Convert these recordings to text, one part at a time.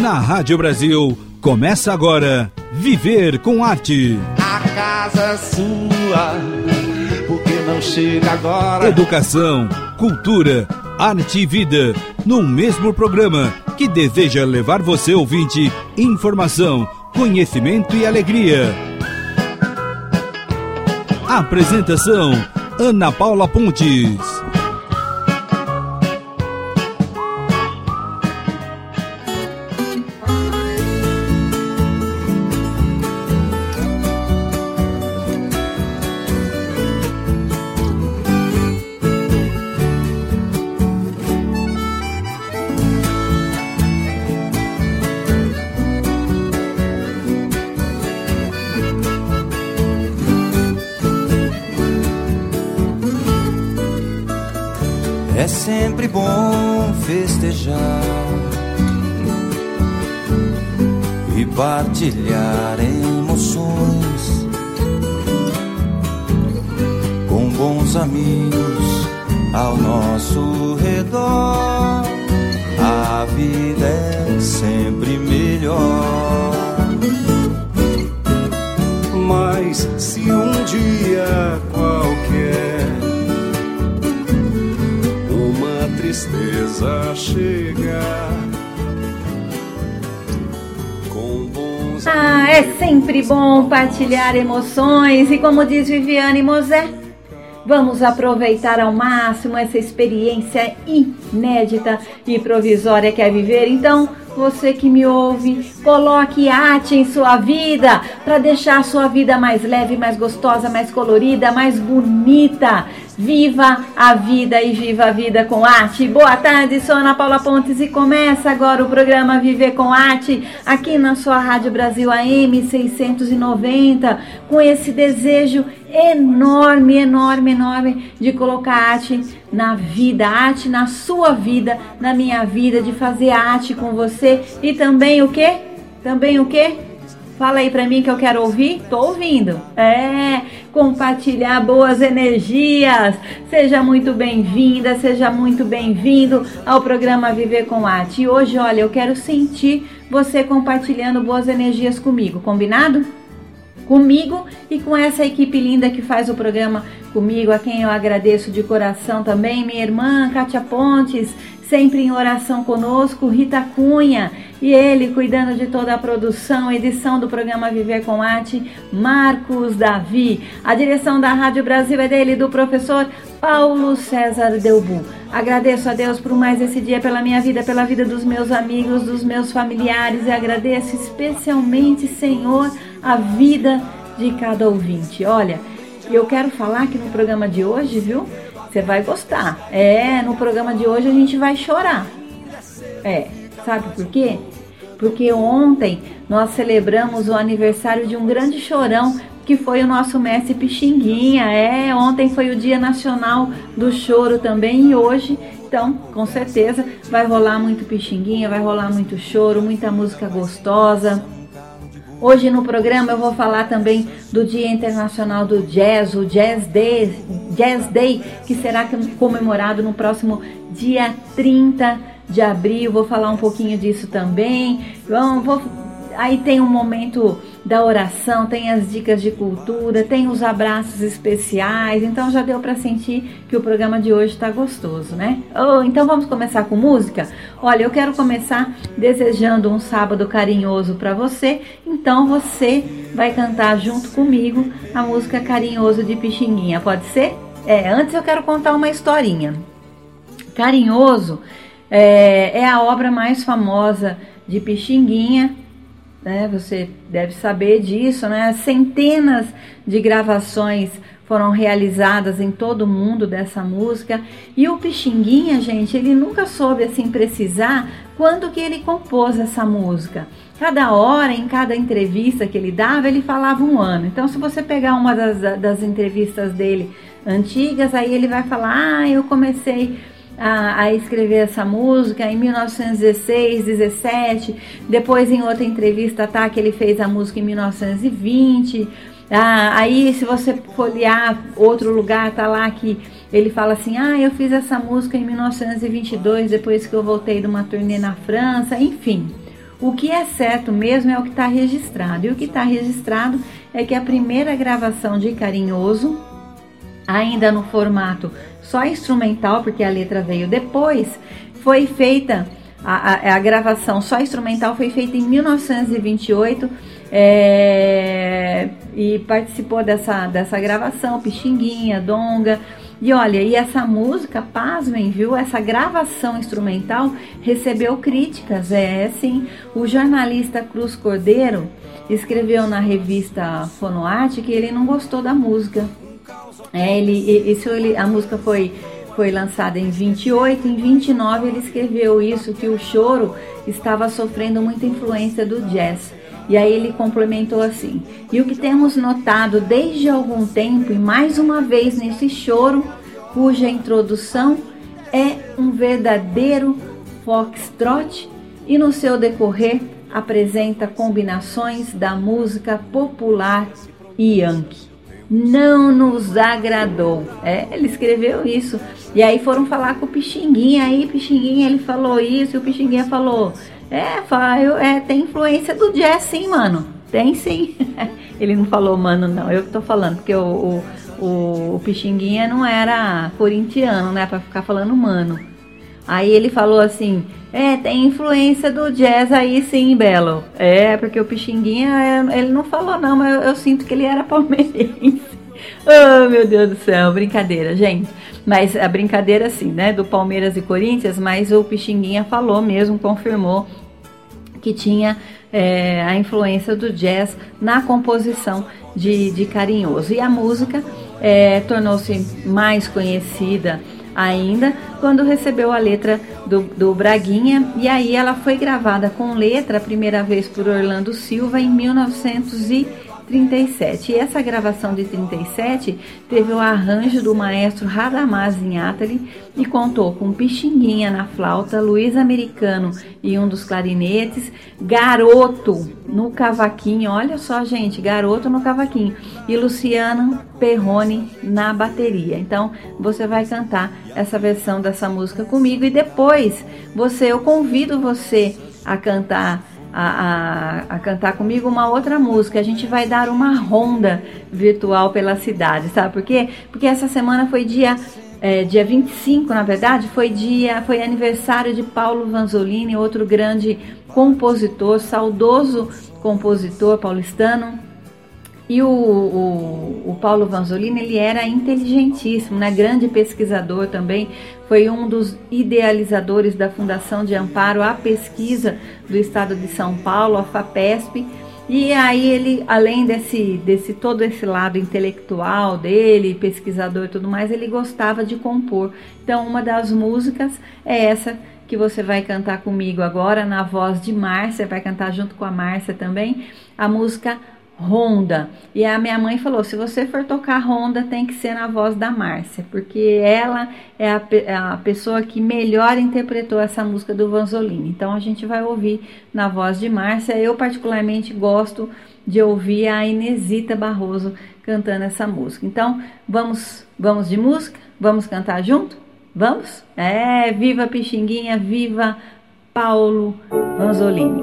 Na Rádio Brasil, começa agora Viver com Arte. A casa é sua, porque não chega agora? Educação, cultura, arte e vida, num mesmo programa que deseja levar você, ouvinte, informação, conhecimento e alegria. Apresentação: Ana Paula Pontes. ကြည်လျာတဲ့ sempre bom partilhar emoções e como diz Viviane Mosé, vamos aproveitar ao máximo essa experiência inédita e provisória que é viver. Então, você que me ouve, coloque arte em sua vida para deixar a sua vida mais leve, mais gostosa, mais colorida, mais bonita. Viva a vida e viva a vida com arte. Boa tarde, sou Ana Paula Pontes e começa agora o programa Viver com Arte aqui na sua Rádio Brasil AM 690 com esse desejo enorme, enorme, enorme de colocar arte na vida, arte na sua vida, na minha vida, de fazer arte com você e também o que? Também o que? Fala aí pra mim que eu quero ouvir. Tô ouvindo. É, compartilhar boas energias. Seja muito bem-vinda, seja muito bem-vindo ao programa Viver com Arte. E hoje, olha, eu quero sentir você compartilhando boas energias comigo, combinado? Comigo e com essa equipe linda que faz o programa comigo, a quem eu agradeço de coração também, minha irmã Kátia Pontes, sempre em oração conosco, Rita Cunha e ele cuidando de toda a produção, edição do programa Viver com Arte, Marcos Davi. A direção da Rádio Brasil é dele, do professor Paulo César Delbu. Agradeço a Deus por mais esse dia, pela minha vida, pela vida dos meus amigos, dos meus familiares e agradeço especialmente, Senhor, a vida de cada ouvinte. Olha, eu quero falar que no programa de hoje, viu? Você vai gostar. É, no programa de hoje a gente vai chorar. É, sabe por quê? Porque ontem nós celebramos o aniversário de um grande chorão que foi o nosso mestre Pixinguinha. É, ontem foi o Dia Nacional do Choro também e hoje, então, com certeza vai rolar muito Pixinguinha, vai rolar muito choro, muita música gostosa. Hoje no programa eu vou falar também do Dia Internacional do Jazz, o Jazz Day, Jazz Day, que será comemorado no próximo dia 30 de abril. Vou falar um pouquinho disso também. Vamos, vou, aí tem um momento da oração, tem as dicas de cultura, tem os abraços especiais. Então já deu para sentir que o programa de hoje está gostoso, né? Oh, então vamos começar com música? Olha, eu quero começar desejando um sábado carinhoso para você. Então você vai cantar junto comigo a música Carinhoso de Pixinguinha, pode ser? É, antes eu quero contar uma historinha. Carinhoso é, é a obra mais famosa de Pixinguinha né? Você deve saber disso, né? Centenas de gravações foram realizadas em todo o mundo dessa música. E o Pixinguinha, gente, ele nunca soube assim precisar quando que ele compôs essa música. Cada hora, em cada entrevista que ele dava, ele falava um ano. Então, se você pegar uma das, das entrevistas dele antigas, aí ele vai falar: Ah, eu comecei a, a, escrever essa música em 1916, 17. Depois, em outra entrevista, tá que ele fez a música em 1920. Ah, aí, se você folhear outro lugar, tá lá que ele fala assim: Ah, eu fiz essa música em 1922, depois que eu voltei de uma turnê na França. Enfim, O que é certo mesmo é o que está registrado. E o que está registrado é que a primeira gravação de Carinhoso, ainda no formato só instrumental, porque a letra veio depois, foi feita, a, a, a gravação só instrumental foi feita em 1928 é, e participou dessa, dessa gravação Pixinguinha, Donga. E olha, e essa música, pasmem, viu? Essa gravação instrumental recebeu críticas, é sim. O jornalista Cruz Cordeiro escreveu na revista Fonoarte que ele não gostou da música. É, ele, isso ele, a música foi, foi lançada em 28, em 29 ele escreveu isso, que o choro estava sofrendo muita influência do jazz. E aí ele complementou assim: E o que temos notado desde algum tempo, e mais uma vez nesse choro, cuja introdução é um verdadeiro foxtrot e no seu decorrer apresenta combinações da música popular yankee. Não nos agradou. É, ele escreveu isso. E aí foram falar com o Pixinguinha. Aí Pixinguinha ele falou isso e o Pixinguinha falou: é, é, tem influência do jazz sim, mano. Tem sim. Ele não falou mano, não. Eu que tô falando, porque o, o, o, o Pixinguinha não era corintiano, né? Pra ficar falando mano. Aí ele falou assim: É, tem influência do jazz aí sim, Belo. É, porque o Pixinguinha, ele não falou não, mas eu, eu sinto que ele era palmeirense. oh, meu Deus do céu, brincadeira, gente. Mas a brincadeira, assim, né, do Palmeiras e Corinthians, mas o Pixinguinha falou mesmo, confirmou que tinha é, a influência do jazz na composição de, de Carinhoso. E a música é, tornou-se mais conhecida ainda quando recebeu a letra do, do Braguinha. E aí ela foi gravada com letra a primeira vez por Orlando Silva em 1900 37. E essa gravação de 37 teve o arranjo do maestro Radamaz Zinhatali e contou com Pixinguinha na flauta, Luiz Americano e um dos clarinetes, Garoto no cavaquinho, olha só gente, Garoto no cavaquinho e Luciano Perrone na bateria. Então você vai cantar essa versão dessa música comigo e depois você, eu convido você a cantar a, a, a, cantar comigo uma outra música. A gente vai dar uma ronda virtual pela cidade, sabe por quê? Porque essa semana foi dia, é, dia 25, na verdade, foi dia, foi aniversário de Paulo Vanzolini, outro grande compositor, saudoso compositor paulistano, e o, o, o, Paulo Vanzolini, ele era inteligentíssimo, né? grande pesquisador também, foi um dos idealizadores da Fundação de Amparo à Pesquisa do Estado de São Paulo, a FAPESP, e aí ele, além desse, desse todo esse lado intelectual dele, pesquisador e tudo mais, ele gostava de compor. Então, uma das músicas é essa que você vai cantar comigo agora, na voz de Márcia, vai cantar junto com a Márcia também, a música Honda. E a minha mãe falou: se você for tocar Honda, tem que ser na voz da Márcia, porque ela é a, é a, pessoa que melhor interpretou essa música do Vanzolini. Então a gente vai ouvir na voz de Márcia. Eu, particularmente, gosto de ouvir a Inesita Barroso cantando essa música. Então vamos, vamos de música? Vamos cantar junto? Vamos? É, viva Pixinguinha, viva Paulo Vanzolini.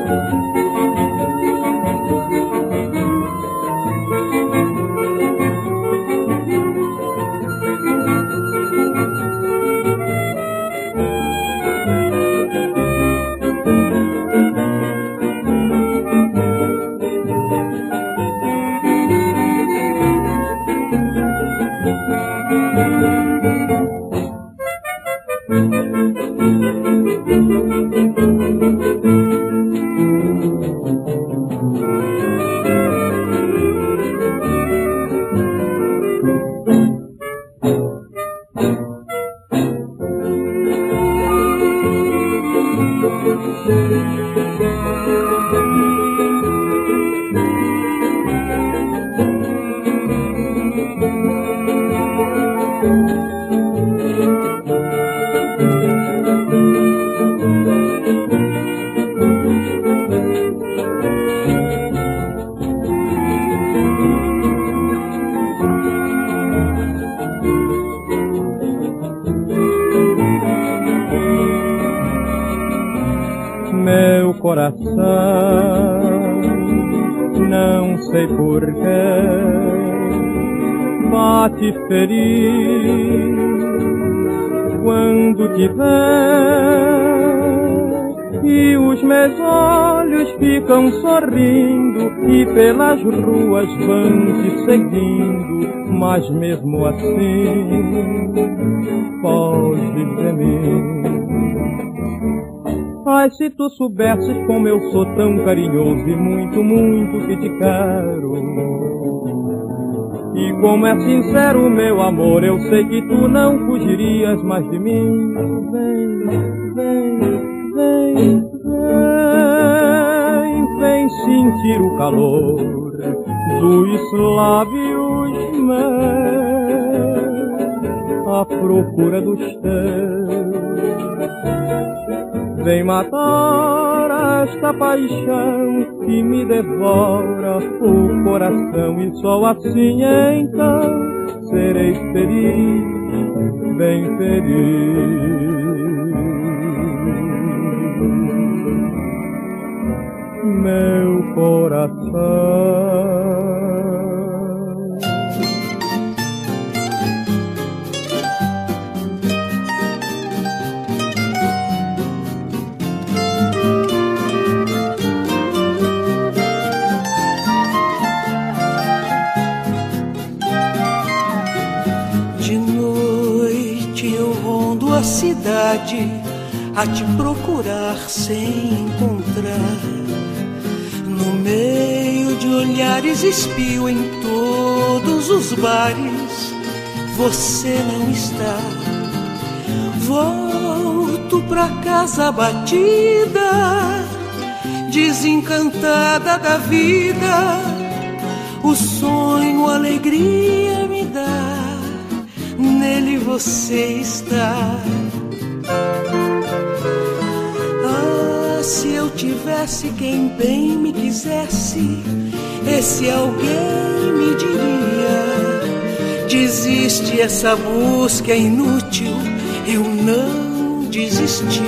ficam sorrindo e pelas ruas vão te seguindo, mas mesmo assim foge de mim. Ai, se tu soubesses como eu sou tão carinhoso e muito, muito que te quero. E como é sincero meu amor, eu sei que tu não fugirias mais de mim. Vem, calor dos lábios meus à procura dos teus. Vem matar esta paixão que me devora o coração e só assim então serei feliz, bem feliz. Meu casa batida, desencantada da vida. O sonho, alegria me dá, nele você está. se eu tivesse quem bem me quisesse, esse alguém me diria: desiste, essa busca é inútil, eu não desistia.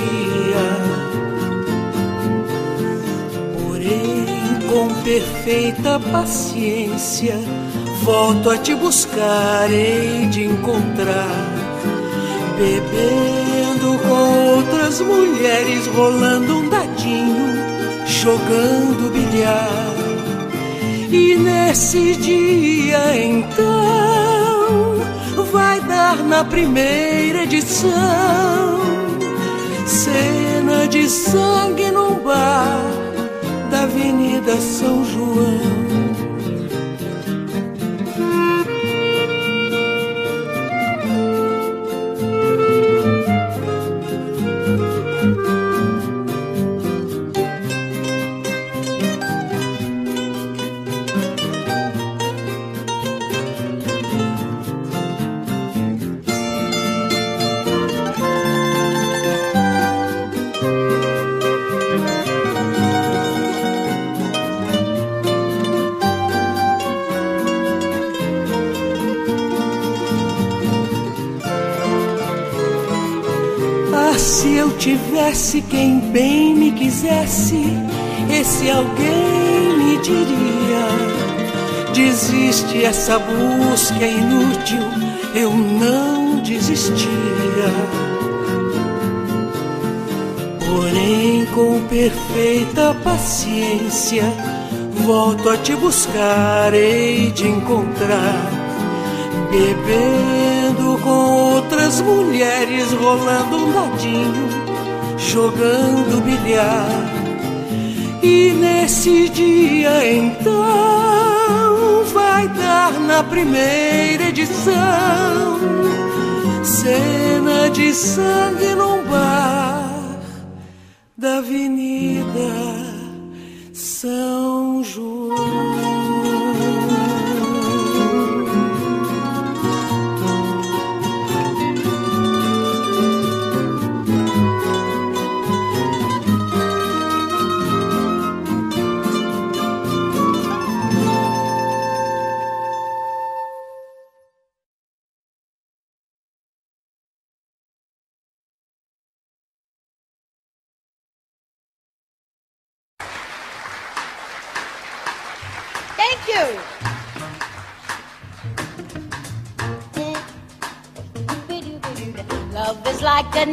Porém, com perfeita paciência, volto a te buscar, hei de encontrar, bebendo com outras mulheres, rolando um dadinho, jogando bilhar. E nesse dia então vai dar na primeira edição cena de sangue num bar da Avenida São João. Tivesse quem bem me quisesse, esse alguém me diria: desiste, essa busca é inútil, eu não desistia. Porém, com perfeita paciência, volto a te buscar, hei de encontrar, bebendo com outras mulheres rolando um dadinho, jogando bilhar. E nesse dia então vai dar na primeira edição cena de sangue num bar da Avenida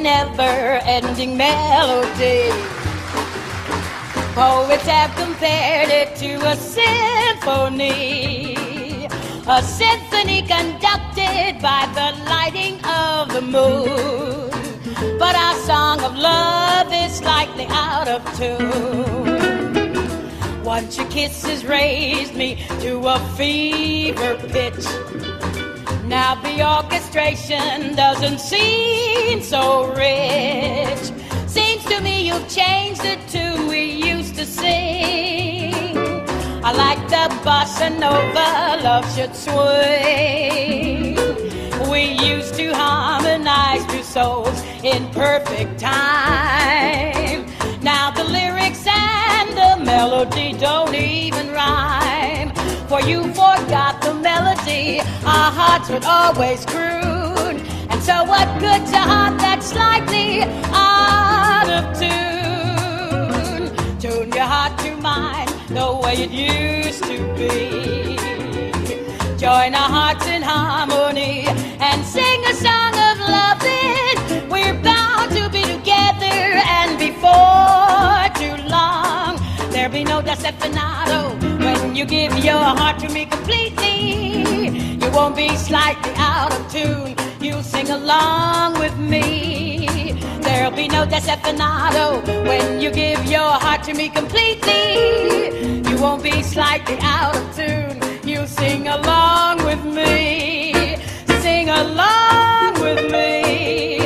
a never-ending melody. Poets have compared it to a symphony. A symphony conducted by the lighting of the moon. But our song of love is slightly out of tune. Once your kisses raised me to a fever pitch. Now the orchestration doesn't seem so rich. Seems to me you've changed the tune we used to sing. I like the bossa nova, love should swing. We used to harmonize two souls in perfect time. Now the lyrics and the melody don't even rhyme. For you forgot our hearts would always croon. And so what good's a heart that's slightly out of tune? Tune your heart to mine the way it used to be. Join our hearts in harmony and sing a song of loving. We're bound to be together, and before too long, there'll be no desafinado when you give your heart to me completely. You won't be slightly out of tune. You'll sing along with me. There'll be no desafinado when you give your heart to me completely. You won't be slightly out of tune. You'll sing along with me. Sing along with me.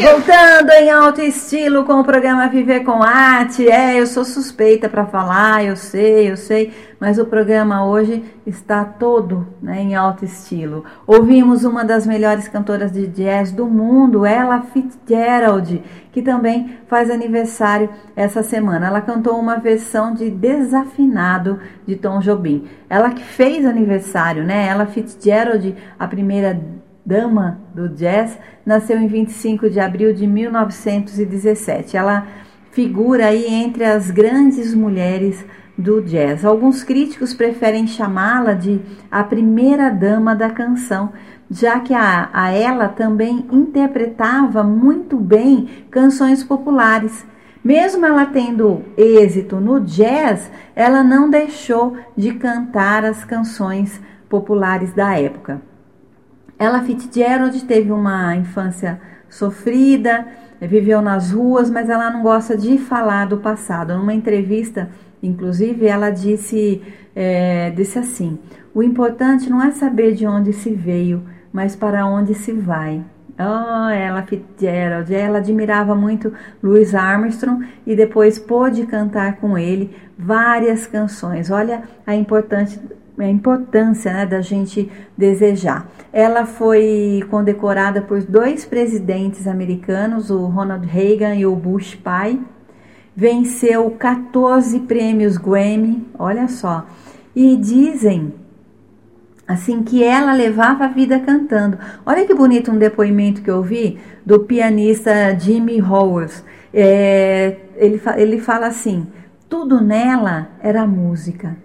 Voltando em alto estilo com o programa Viver com Arte. É, eu sou suspeita para falar, eu sei, eu sei, mas o programa hoje está todo né, em alto estilo. Ouvimos uma das melhores cantoras de jazz do mundo, Ella Fitzgerald, que também faz aniversário essa semana. Ela cantou uma versão de Desafinado de Tom Jobim. Ela que fez aniversário, né? Ella Fitzgerald, a primeira dama do jazz, nasceu em 25 de abril de 1917. Ela figura aí entre as grandes mulheres do jazz. Alguns críticos preferem chamá-la de a primeira dama da canção, já que a, a ela também interpretava muito bem canções populares. Mesmo ela tendo êxito no jazz, ela não deixou de cantar as canções populares da época. Ella Fitzgerald teve uma infância sofrida, viveu nas ruas, mas ela não gosta de falar do passado. Numa entrevista, inclusive, ela disse, é, disse assim: o importante não é saber de onde se veio, mas para onde se vai. Oh, ela Fitzgerald, ela admirava muito Louis Armstrong e depois pôde cantar com ele várias canções. Olha a importante a importância né, da gente desejar. Ela foi condecorada por dois presidentes americanos, o Ronald Reagan e o Bush pai. Venceu 14 prêmios Grammy, olha só. E dizem assim que ela levava a vida cantando. Olha que bonito um depoimento que eu vi do pianista Jimmy Howells. É, ele, ele fala assim: tudo nela era música.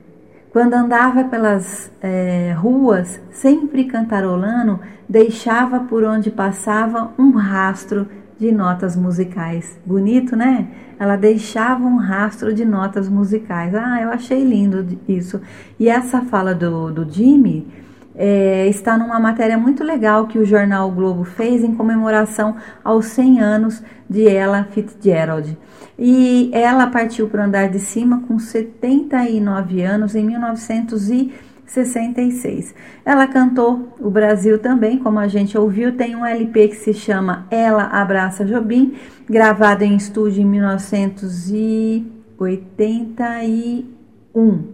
Quando andava pelas é, ruas, sempre cantarolando, deixava por onde passava um rastro de notas musicais. Bonito, né? Ela deixava um rastro de notas musicais. Ah, eu achei lindo isso. E essa fala do, do Jimmy é, está numa matéria muito legal que o jornal o Globo fez em comemoração aos 100 anos de Ella Fitzgerald. E ela partiu para o andar de cima com 79 anos em 1966. Ela cantou o Brasil também, como a gente ouviu, tem um LP que se chama Ela Abraça Jobim, gravado em estúdio em 1981.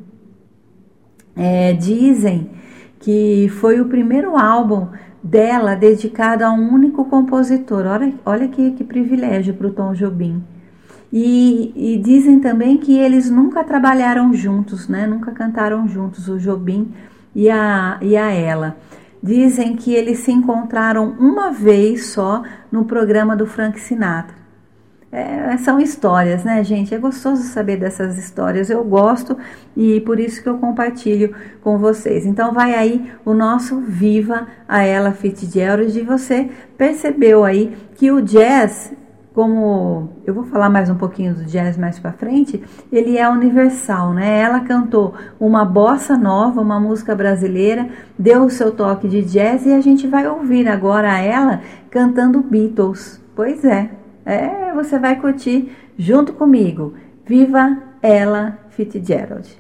É, dizem que foi o primeiro álbum dela dedicado a um único compositor. Olha, olha que, que privilégio para o Tom Jobim. E, e, dizem também que eles nunca trabalharam juntos, né? Nunca cantaram juntos, o Jobim e a, e a ela. Dizem que eles se encontraram uma vez só no programa do Frank Sinatra. É, são histórias, né, gente? É gostoso saber dessas histórias. Eu gosto e por isso que eu compartilho com vocês. Então, vai aí o nosso Viva a Ella Fitzgerald. E você percebeu aí que o jazz como eu vou falar mais um pouquinho do jazz mais para frente, ele é universal, né? Ela cantou uma bossa nova, uma música brasileira, deu o seu toque de jazz e a gente vai ouvir agora ela cantando Beatles. Pois é, é, você vai curtir junto comigo. Viva ela Fitzgerald.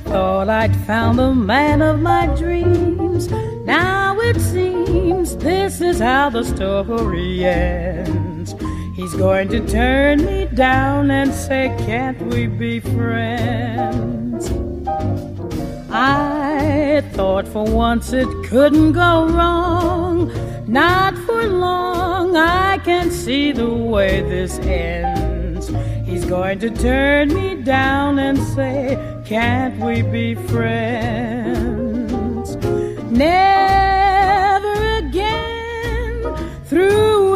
thought I'd found the man of my dreams. Now it seems this is how the story ends. He's going to turn me down and say, Can't we be friends? I thought for once it couldn't go wrong. Not for long, I can see the way this ends. He's going to turn me down and say, can't we be friends? Never again. Through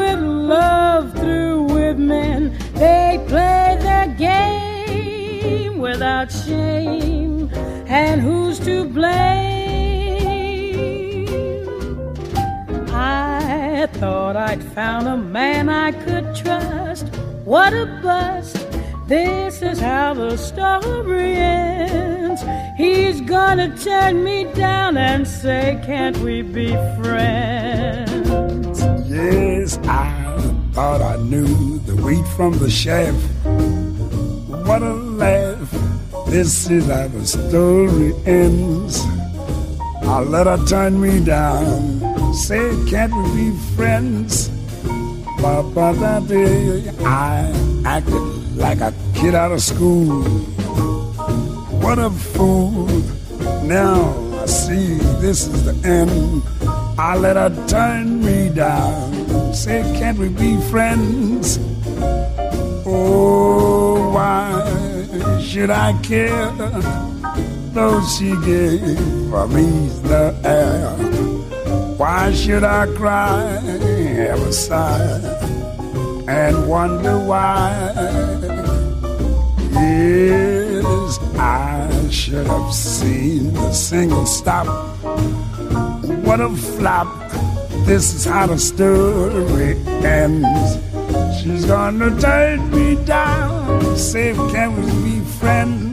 love, through with men, they play their game without shame. And who's to blame? I thought I'd found a man I could trust. What a bust! This is how the story ends. He's gonna turn me down and say, Can't we be friends? Yes, I thought I knew the wheat from the chaff. What a laugh. This is how the story ends. I let her turn me down. Say, Can't we be friends? But by that day I acted like a kid out of school. What a fool. Now I see this is the end. I let her turn me down. Say, can't we be friends? Oh, why should I care? Though she gave me the air. Why should I cry, ever sigh? and wonder why. Yes, I should have seen the single stop. What a flop! This is how the story ends. She's gonna turn me down. Say, can we be friends?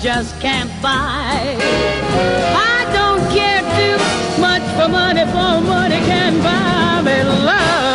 just can't buy. I don't care too much for money, for money can buy me love.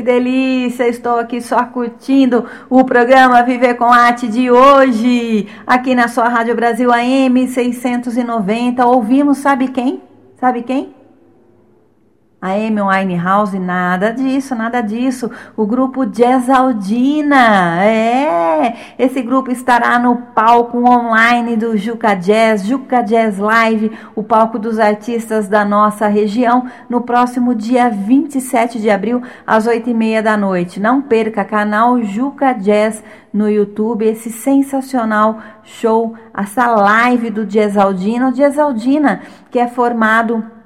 Que delícia! Estou aqui só curtindo o programa Viver com Arte de hoje, aqui na sua Rádio Brasil AM 690. Ouvimos, sabe quem? Sabe quem? Amy Winehouse, nada disso, nada disso. O grupo Jazz Aldina, é. Esse grupo estará no palco online do Juca Jazz, Juca Jazz Live, o palco dos artistas da nossa região, no próximo dia 27 de abril, às 8 e meia da noite. Não perca, canal Juca Jazz no YouTube, esse sensacional show, essa live do Jazz Aldina. O Jazz Aldina, que é formado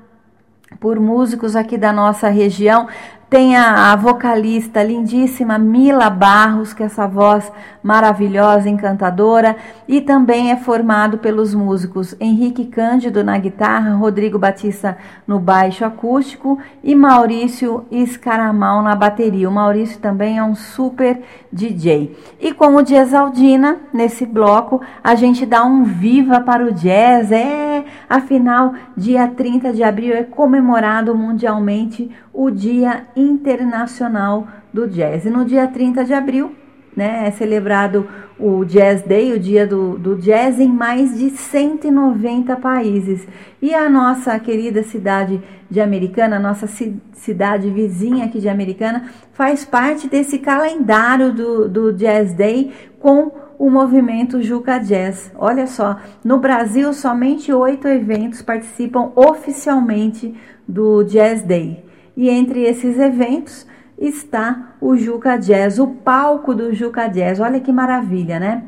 por músicos aqui da nossa região. Tem a, a, vocalista lindíssima Mila Barros, que é essa voz maravilhosa, encantadora, e também é formado pelos músicos Henrique Cândido na guitarra, Rodrigo Batista no baixo acústico e Maurício Escaramal na bateria. O Maurício também é um super DJ. E com o Jazz Aldina, nesse bloco, a gente dá um viva para o jazz. É, afinal, dia 30 de abril é comemorado mundialmente o Dia Internacional do Jazz. E no dia 30 de abril, né, é celebrado o Jazz Day, o dia do, do jazz, em mais de 190 países. E a nossa querida cidade de Americana, a nossa ci, cidade vizinha aqui de Americana, faz parte desse calendário do, do Jazz Day com o movimento Juca Jazz. Olha só, no Brasil, somente oito eventos participam oficialmente do Jazz Day. E entre esses eventos está o Juca Jazz, o palco do Juca Jazz. Olha que maravilha, né?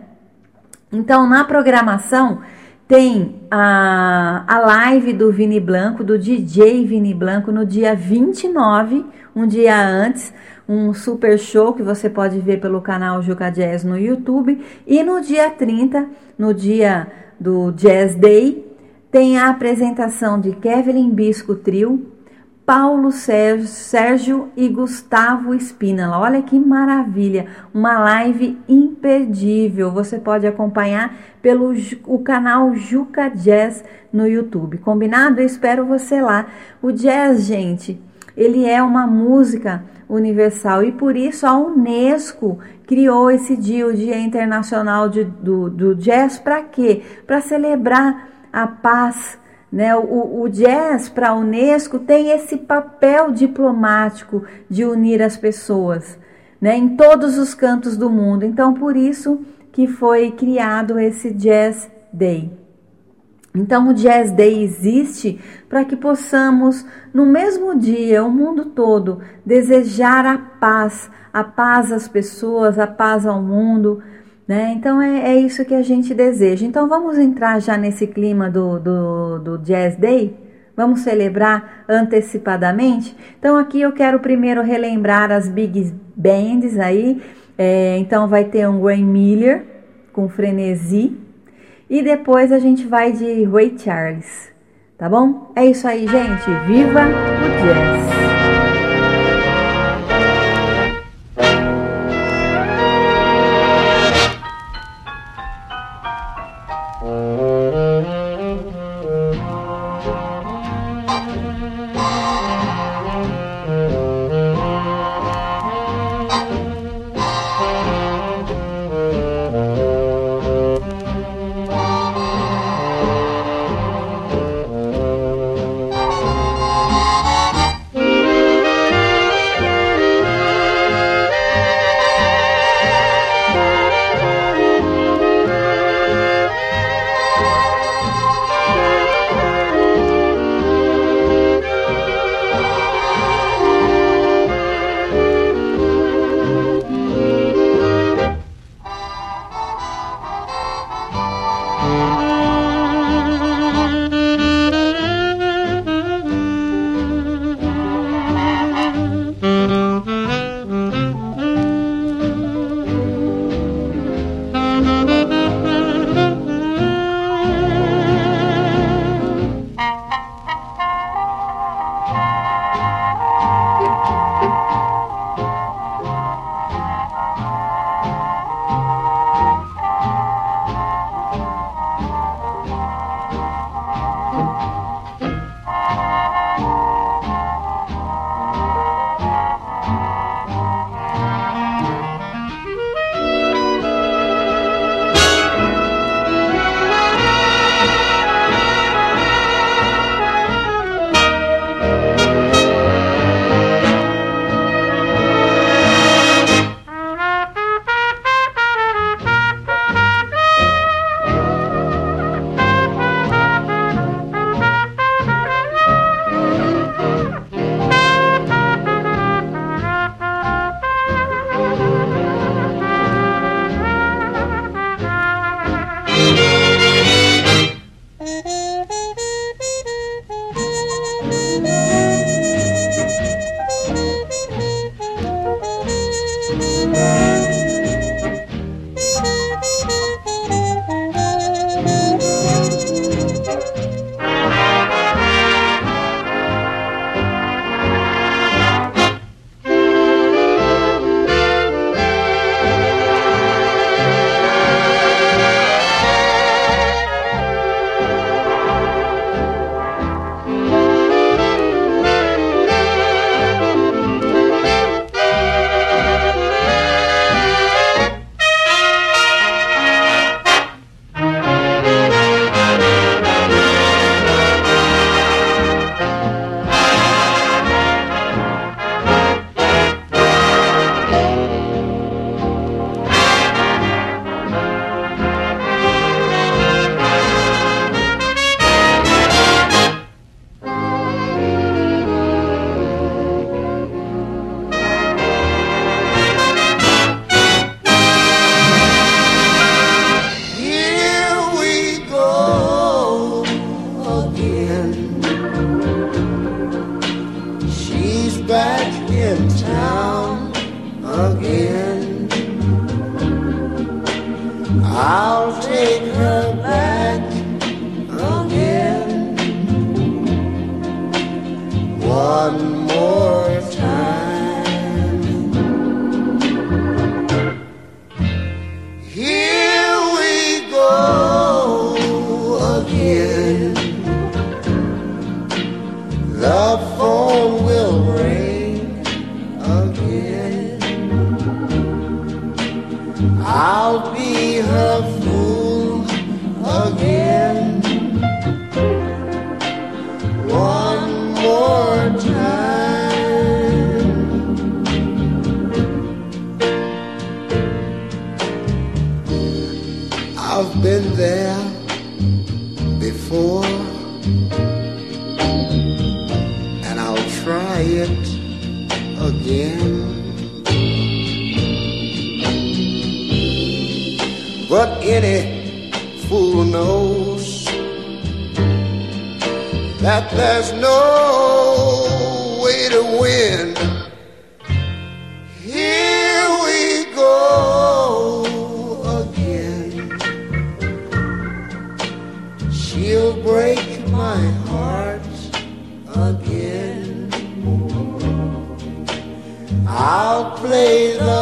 Então, na programação tem a, a live do Vini Blanco, do DJ Vini Blanco, no dia 29, um dia antes, um super show que você pode ver pelo canal Juca Jazz no YouTube. E no dia 30, no dia do Jazz Day, tem a apresentação de Kevin Bisco Trio, Paulo Sérgio, e Gustavo Espínola. Olha que maravilha! Uma live imperdível. Você pode acompanhar pelo o canal Juca Jazz no YouTube. Combinado? Eu espero você lá. O jazz, gente, ele é uma música universal e por isso a Unesco criou esse dia, o Dia Internacional de, do, do Jazz, para quê? Para celebrar a paz né? O, o jazz para a Unesco tem esse papel diplomático de unir as pessoas né? em todos os cantos do mundo. Então, por isso que foi criado esse Jazz Day. Então, o Jazz Day existe para que possamos, no mesmo dia, o mundo todo, desejar a paz, a paz às pessoas, a paz ao mundo né? Então é, é isso que a gente deseja. Então vamos entrar já nesse clima do, do, do Jazz Day? Vamos celebrar antecipadamente? Então aqui eu quero primeiro relembrar as big bands aí. É, então vai ter um Gwen Miller com frenesi. E depois a gente vai de Ray Charles. Tá bom? É isso aí, gente. Viva o jazz! It again. But any fool knows that there's no way to win. blaze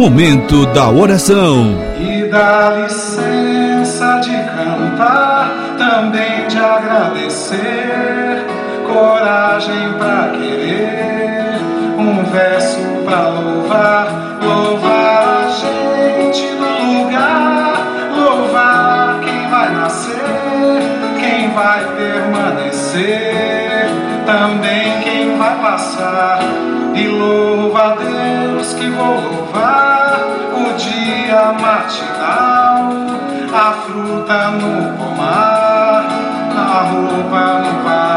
Momento da oração. E dá licença de cantar, também de agradecer, coragem pra querer, um verso pra louvar, louvar a gente do lugar, louvar quem vai nascer, quem vai permanecer, também quem vai passar, e louva a Deus que vou o dia matinal, a fruta no pomar, a roupa no varal,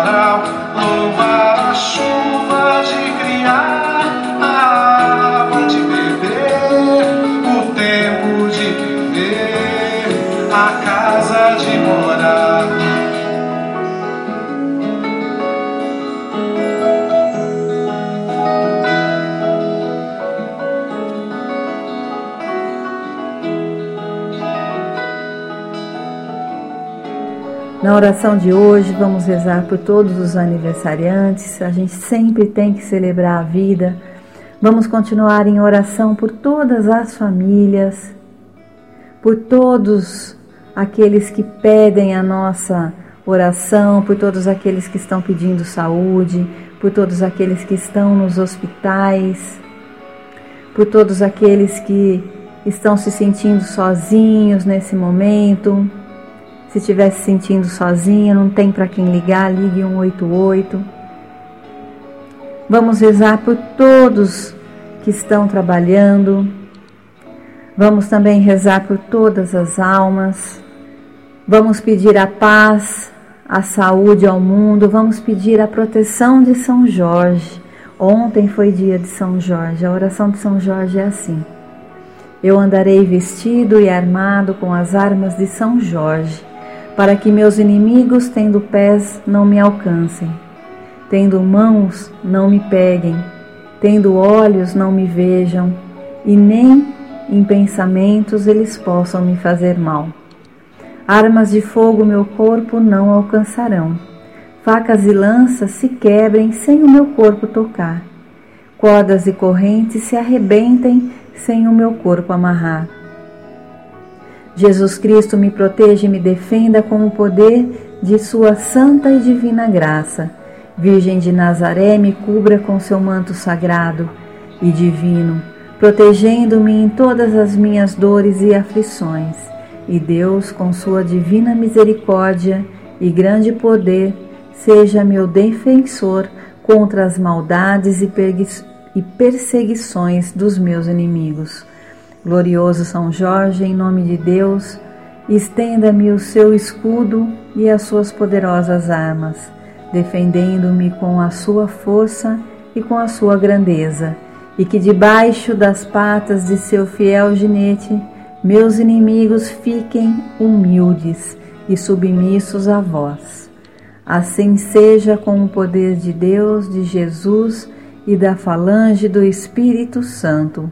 Na oração de hoje, vamos rezar por todos os aniversariantes. A gente sempre tem que celebrar a vida. Vamos continuar em oração por todas as famílias, por todos aqueles que pedem a nossa oração, por todos aqueles que estão pedindo saúde, por todos aqueles que estão nos hospitais, por todos aqueles que estão se sentindo sozinhos nesse momento. Se estiver se sentindo sozinha, não tem para quem ligar, ligue 188. Vamos rezar por todos que estão trabalhando. Vamos também rezar por todas as almas. Vamos pedir a paz, a saúde ao mundo. Vamos pedir a proteção de São Jorge, Ontem foi dia de São Jorge. A oração de São Jorge é assim: Eu andarei vestido e armado com as armas de São Jorge, para que meus inimigos, tendo pés, não me alcancem, tendo mãos, não me peguem, tendo olhos, não me vejam, e nem em pensamentos eles possam me fazer mal. Armas de fogo meu corpo não alcançarão. Facas e lanças se quebrem sem o meu corpo tocar. Cordas e correntes se arrebentem sem o meu corpo amarrar. Jesus Cristo me proteja e me defenda com o poder de Sua santa e divina graça. Virgem de Nazaré, me cubra com seu manto sagrado e divino, protegendo-me em todas as minhas dores e aflições e Deus, com sua divina misericórdia e grande poder, seja meu defensor contra as maldades e perseguições dos meus inimigos. Glorioso São Jorge, em nome de Deus, estenda-me o seu escudo e as suas poderosas armas, defendendo-me com a sua força e com a sua grandeza, e que debaixo das patas de seu fiel ginete meus inimigos fiquem humildes e submissos a vós. Assim seja com o poder de Deus, de Jesus e da falange do Espírito Santo.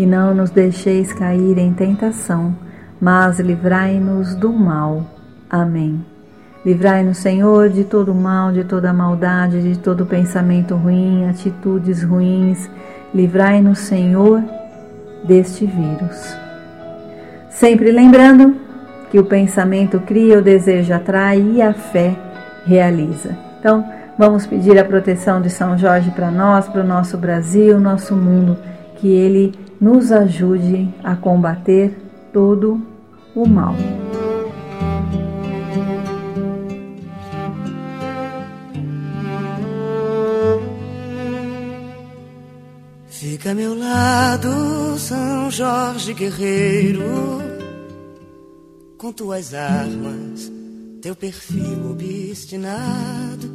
e não nos deixeis cair em tentação, mas livrai-nos do mal. Amém. Livrai-nos, Senhor, de todo mal, de toda maldade, de todo pensamento ruim, atitudes ruins. Livrai-nos, Senhor, deste vírus. Sempre lembrando que o pensamento cria, o desejo atrai e a fé realiza. Então, vamos pedir a proteção de São Jorge para nós, para o nosso Brasil, nosso mundo, que ele nos ajude a combater todo o mal. Fica a meu lado, São Jorge Guerreiro com tuas armas, teu perfil obstinado.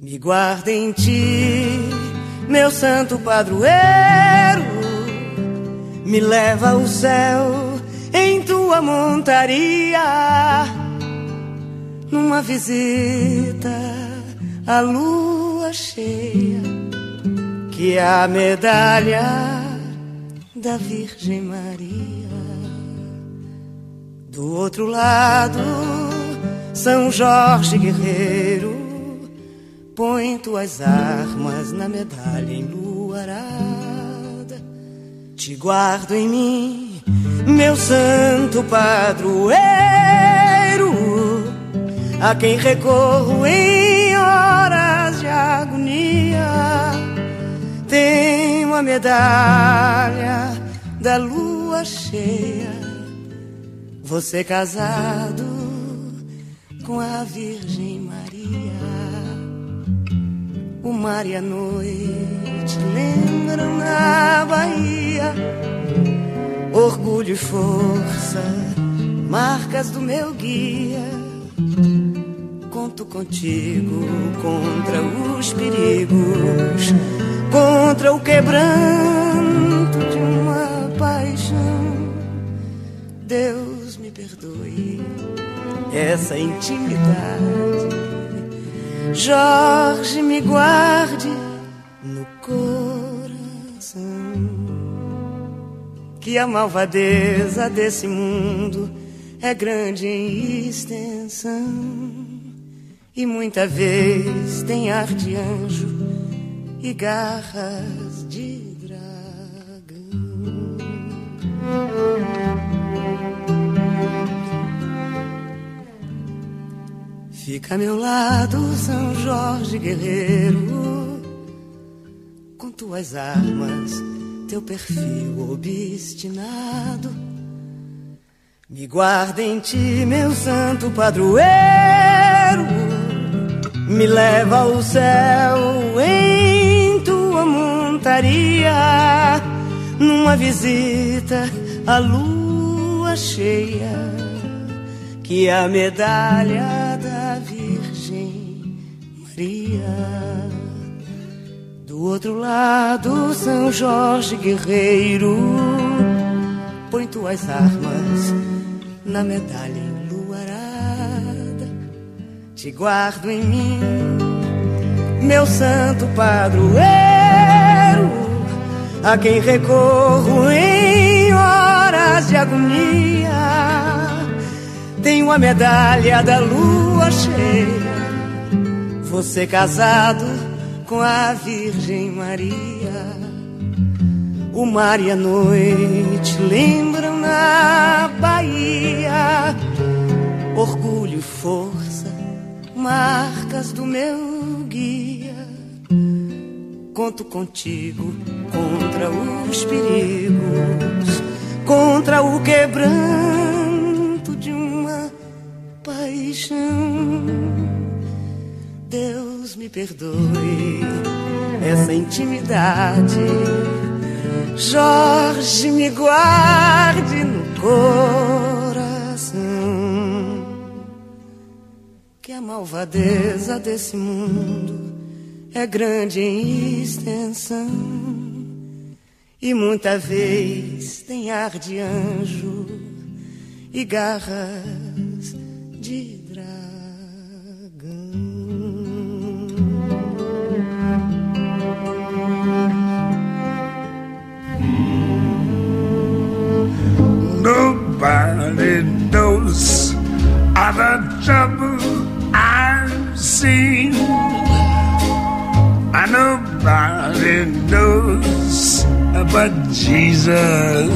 Me guarda em ti, meu santo padroeiro, me leva ao céu em tua montaria, numa visita à lua cheia, que é a medalha da Virgem Maria. Do outro lado, São Jorge Guerreiro, põe tuas armas na medalha enluarada. Te guardo em mim, meu santo padroeiro, a quem recorro em horas de agonia. Tenho a medalha da lua cheia você casado com a Virgem Maria. O mar e a noite lembram na Bahia. Orgulho e força, marcas do meu guia. Conto contigo contra os perigos, contra o quebranto de uma paixão. Deus perdoe essa intimidade. Jorge, me guarde no coração. Que a malvadeza desse mundo é grande em extensão. E muita vez tem ar de anjo e garras de dragão. Fica a meu lado, São Jorge Guerreiro, com tuas armas, teu perfil obstinado. Me guarda em ti, meu santo padroeiro. Me leva ao céu em tua montaria. Numa visita à lua cheia, que a medalha da Virgem Maria. Do outro lado, São Jorge Guerreiro, põe tuas armas na medalha enluarada. Te guardo em mim, meu santo padroeiro, a quem recorro em horas de agonia. Tenho a medalha da lua cheia, você casado com a Virgem Maria. O mar e a noite lembram na Bahia. Orgulho e força, marcas do meu guia. Conto contigo contra os perigos, contra o quebranto paixão. Deus me perdoe essa intimidade. Jorge, me guarde no coração. Que a malvadeza desse mundo é grande em extensão. E muita vez tem ar de anjo e garras Nobody knows all the trouble I've seen. And nobody knows but Jesus.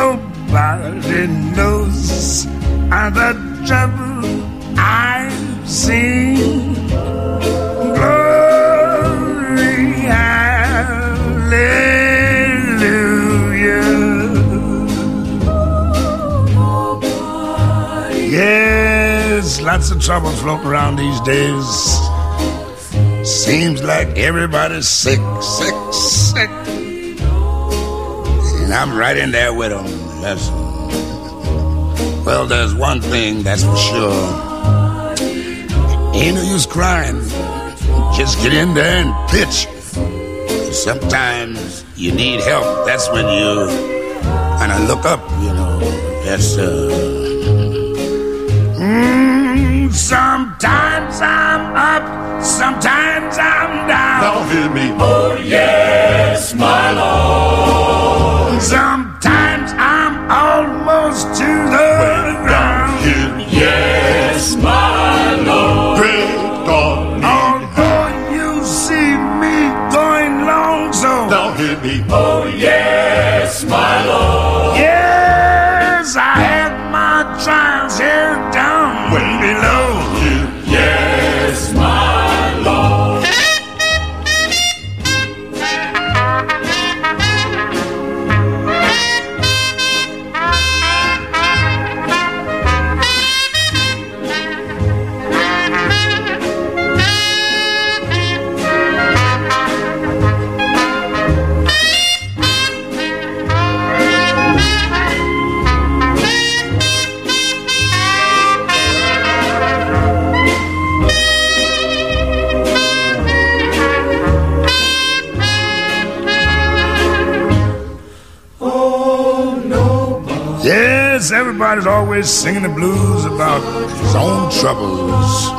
Nobody knows all the trouble I've seen. Lots of trouble floating around these days. Seems like everybody's sick, sick, sick. And I'm right in there with them. That's, well, there's one thing that's for sure. Ain't no use crying. Just get in there and pitch. Sometimes you need help. That's when you kind of look up, you know. That's, uh, sometimes I'm up, sometimes I'm down. Now hear me, oh yes, my Lord. Sometimes always singing the blues about his own troubles.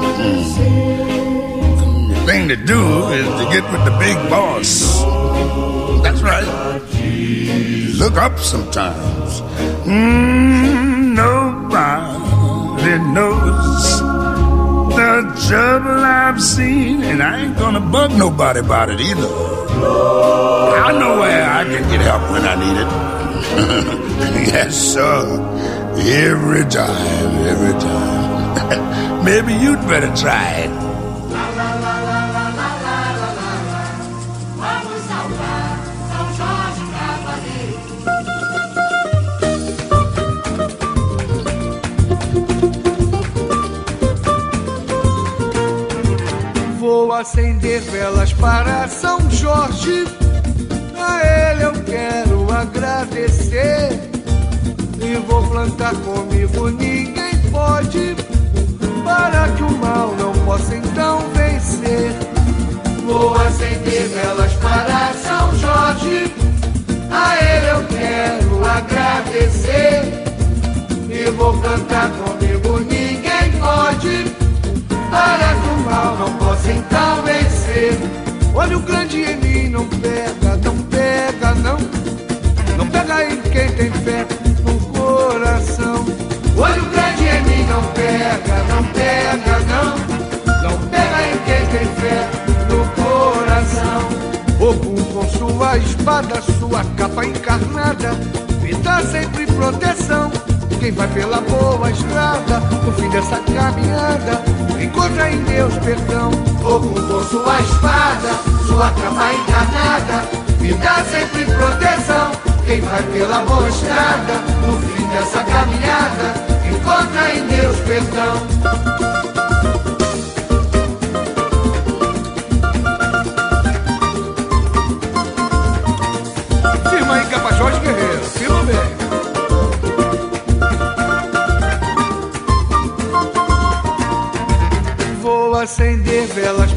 Mm. The thing to do is to get with the big boss. That's right. Look up sometimes. Mm, nobody knows the trouble I've seen, and I ain't gonna bug nobody about it either. I know where I can get help when I need it. yes, sir. Every time, every time. Maybe you'd better try it. Vou acender velas para São Jorge comigo, ninguém pode. Para o mal não possa então vencer. Olha o grande em mim, não pega, não pega, não. Não pega em quem tem fé no coração. Olha o grande em mim, não pega, não pega, não. Não pega em quem tem fé no coração. Ogum com sua espada, sua capa encarnada, me dá sempre proteção. Quem vai pela boa estrada, no fim dessa caminhada, encontra em Deus perdão. Ogum com sua espada, sua capa encarnada, me dá sempre proteção. Quem vai pela boa estrada, no fim dessa caminhada, encontra em Deus perdão. Velas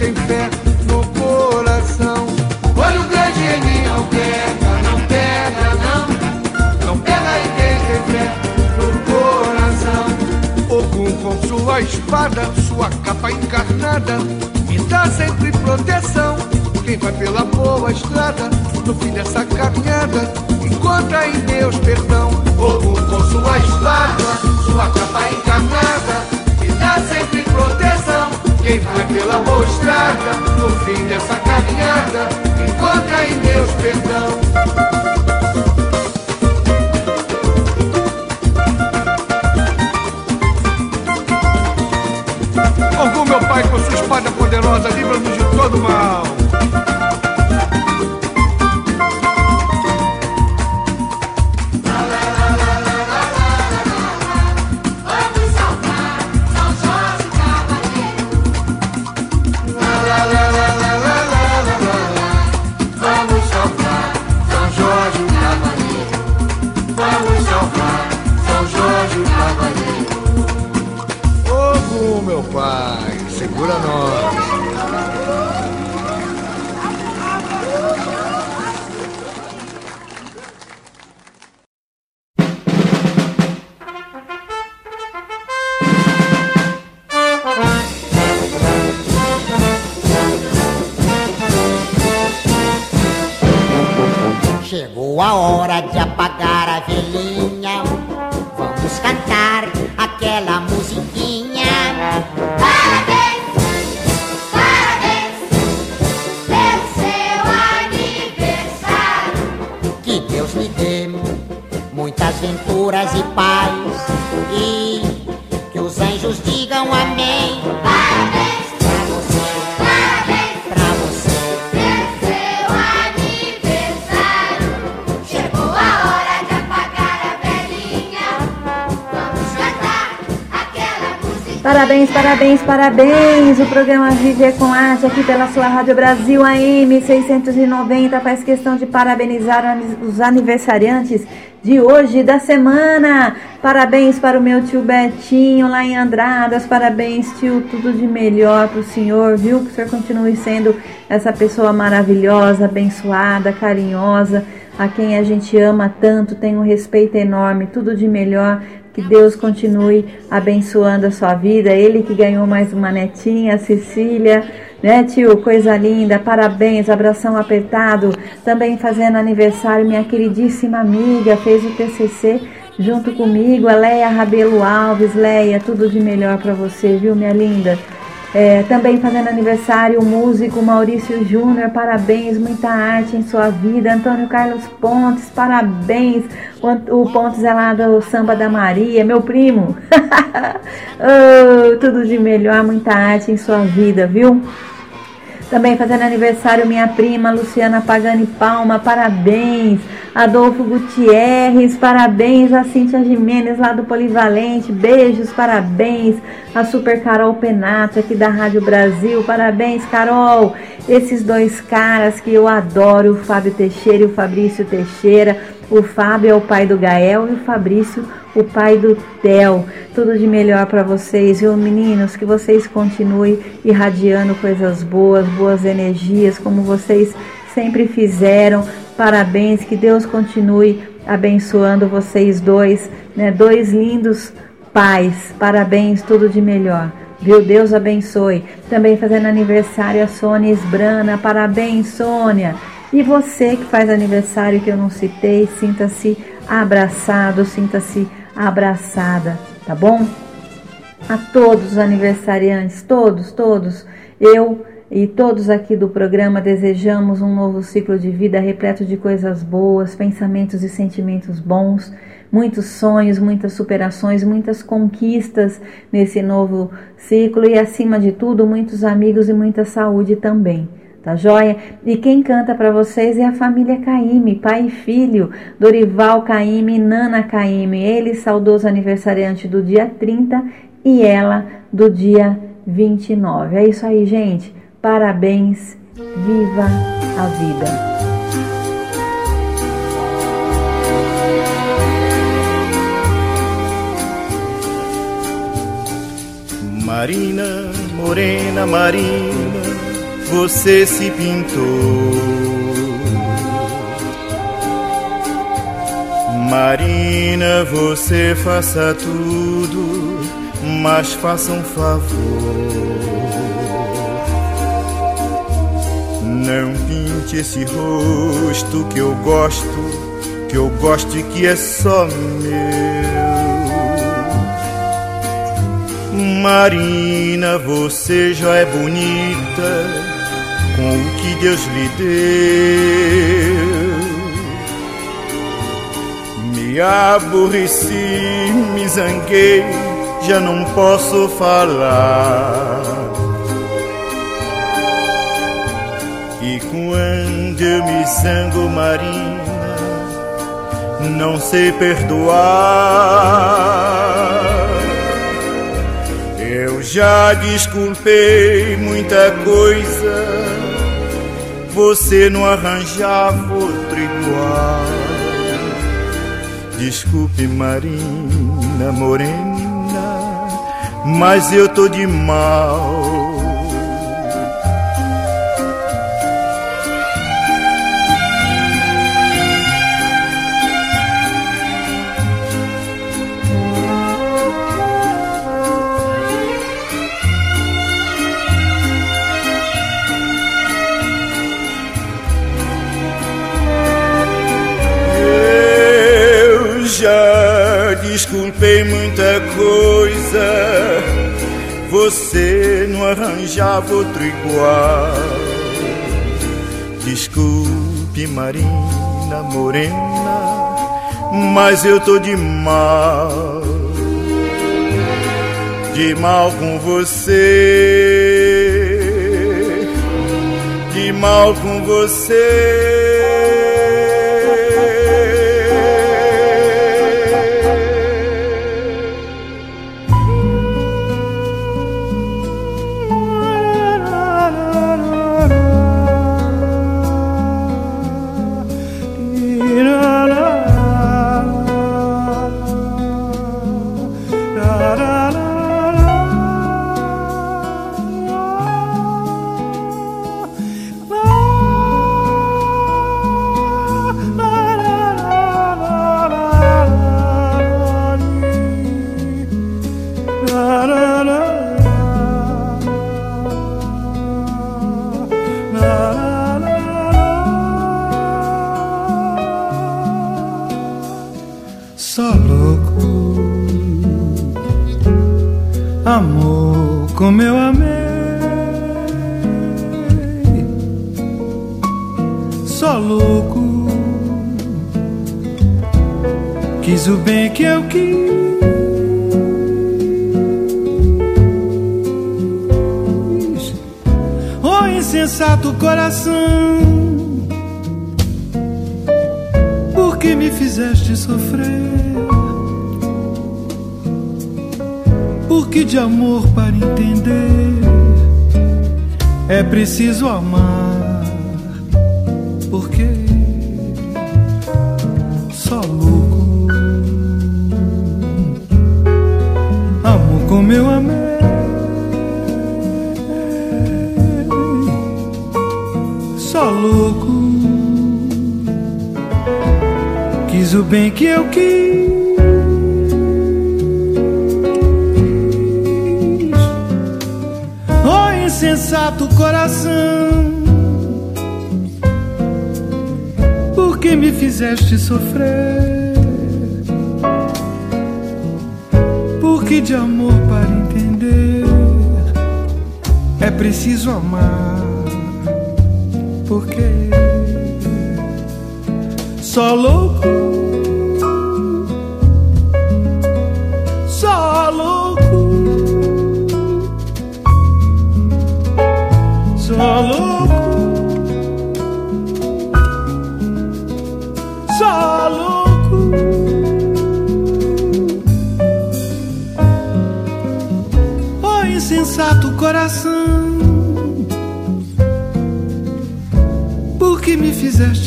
tem fé no coração. Olha o grande em não pega, não pega, não. Não pega em quem tem fé no coração. Ogum com sua espada, sua capa encarnada, me dá sempre proteção. Quem vai pela boa estrada, no fim dessa caminhada, encontra em Deus perdão. Ogum com sua espada, sua capa encarnada, me dá sempre proteção. Quem vai pela boa estrada, no fim dessa caminhada, encontra em Deus perdão. Ogum, meu pai, com sua espada poderosa, livra-nos de todo mal. Parabéns! O programa Viver com Arte aqui pela sua Rádio Brasil AM 690 faz questão de parabenizar os aniversariantes de hoje da semana. Parabéns para o meu tio Betinho lá em Andradas. Parabéns, tio, tudo de melhor para o senhor, viu? Que o senhor continue sendo essa pessoa maravilhosa, abençoada, carinhosa, a quem a gente ama tanto, tem um respeito enorme, tudo de melhor. Que Deus continue abençoando a sua vida. Ele que ganhou mais uma netinha, Cecília, né, tio? Coisa linda. Parabéns, abração apertado. Também fazendo aniversário, minha queridíssima amiga, fez o TCC junto comigo, a Leia Rabelo Alves. Leia, tudo de melhor para você, viu, minha linda? É, também fazendo aniversário o músico Maurício Júnior, parabéns, muita arte em sua vida. Antônio Carlos Pontes, parabéns. O, o Pontes é lá do Samba da Maria, meu primo. oh, tudo de melhor, muita arte em sua vida, viu? Também fazendo aniversário minha prima Luciana Pagani Palma, parabéns. Adolfo Gutierrez, parabéns. A Cíntia Jimenez lá do Polivalente, beijos, parabéns. A Super Carol Penato aqui da Rádio Brasil, parabéns, Carol. Esses dois caras que eu adoro, o Fábio Teixeira e o Fabrício Teixeira. O Fábio é o pai do Gael e o Fabrício o pai do Theo. Tudo de melhor para vocês, viu, meninos? Que vocês continuem irradiando coisas boas, boas energias, como vocês sempre fizeram. Parabéns, que Deus continue abençoando vocês dois, né? Dois lindos pais. Parabéns, tudo de melhor. Viu? Deus abençoe. Também fazendo aniversário a Sônia Esbrana. Parabéns, Sônia. E você que faz aniversário que eu não citei, sinta-se abraçado, sinta-se abraçada, tá bom? A todos os aniversariantes, todos, todos, eu e todos aqui do programa desejamos um novo ciclo de vida repleto de coisas boas, pensamentos e sentimentos bons, muitos sonhos, muitas superações, muitas conquistas nesse novo ciclo e, acima de tudo, muitos amigos e muita saúde também. Tá joia? E quem canta para vocês é a família Caime, pai e filho, Dorival Caime e Nana Caime. Ele, saudoso aniversariante do dia 30 e ela do dia 29. É isso aí, gente. Parabéns. Viva a vida. Marina, morena, Marina você se pintou. Marina, você faça tudo, mas faça um favor. Não pinte esse rosto que eu gosto, que eu gosto e que é só meu. Marina, você já é bonita com o que Deus lhe deu. Me aborreci, me zanguei, já não posso falar. E quando eu me zango, Marina, não sei perdoar. Eu já desculpei muita coisa você não arranjava outro igual. Desculpe, Marina Morena, mas eu tô de mal. Desculpei muita coisa, você não arranjava outro igual. Desculpe, Marina Morena, mas eu tô de mal, de mal com você, de mal com você. O bem que eu quis. Oh, insensato coração. Por que me fizeste sofrer? Porque de amor para entender é preciso amar. Sofrer? Porque de amor para entender é preciso amar.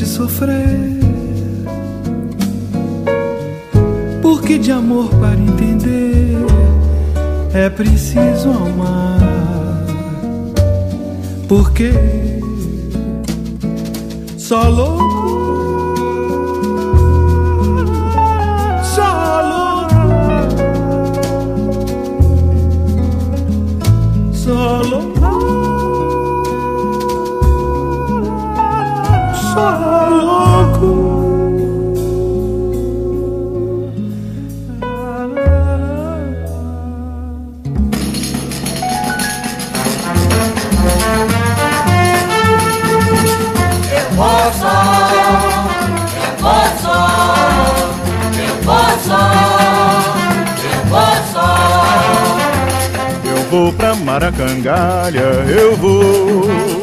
Sofrer? Porque de amor para entender é preciso amar. Porque só louco, só Eu vou só, eu vou só, eu vou só, eu vou só. Eu vou pra Maracangalha, eu vou.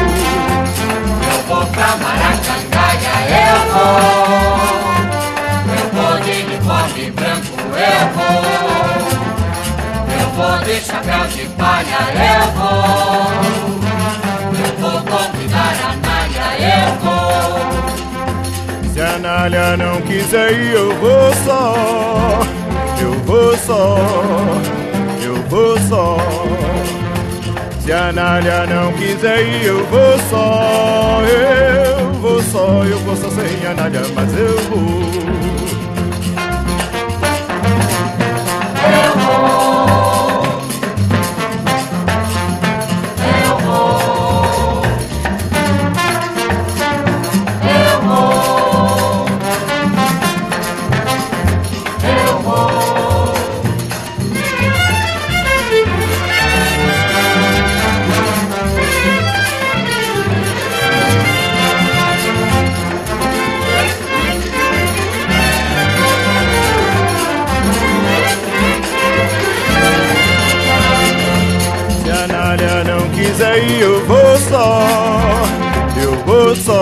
Pra Maracangalha, eu vou. Eu vou de uniforme branco, eu vou. Eu vou de chapéu de palha, eu vou. Eu vou convidar a Nália, eu vou. Se a Nália não quiser ir, eu vou só. Eu vou só. Eu vou só. Se a Nália não quiser ir, eu vou só. Eu vou só, eu vou só sem a Nália, mas eu vou.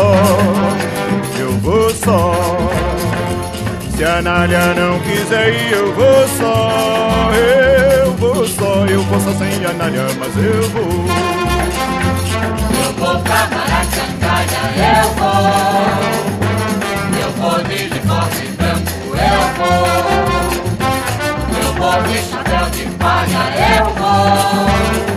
Só. Eu vou só. Se a Nália não quiser ir, eu vou só. Eu vou só. Eu vou só sem a Nália, mas eu vou. Eu vou pra Maracangalha, eu vou. Eu vou de uniforme branco, eu vou. Eu vou de chapéu de palha, eu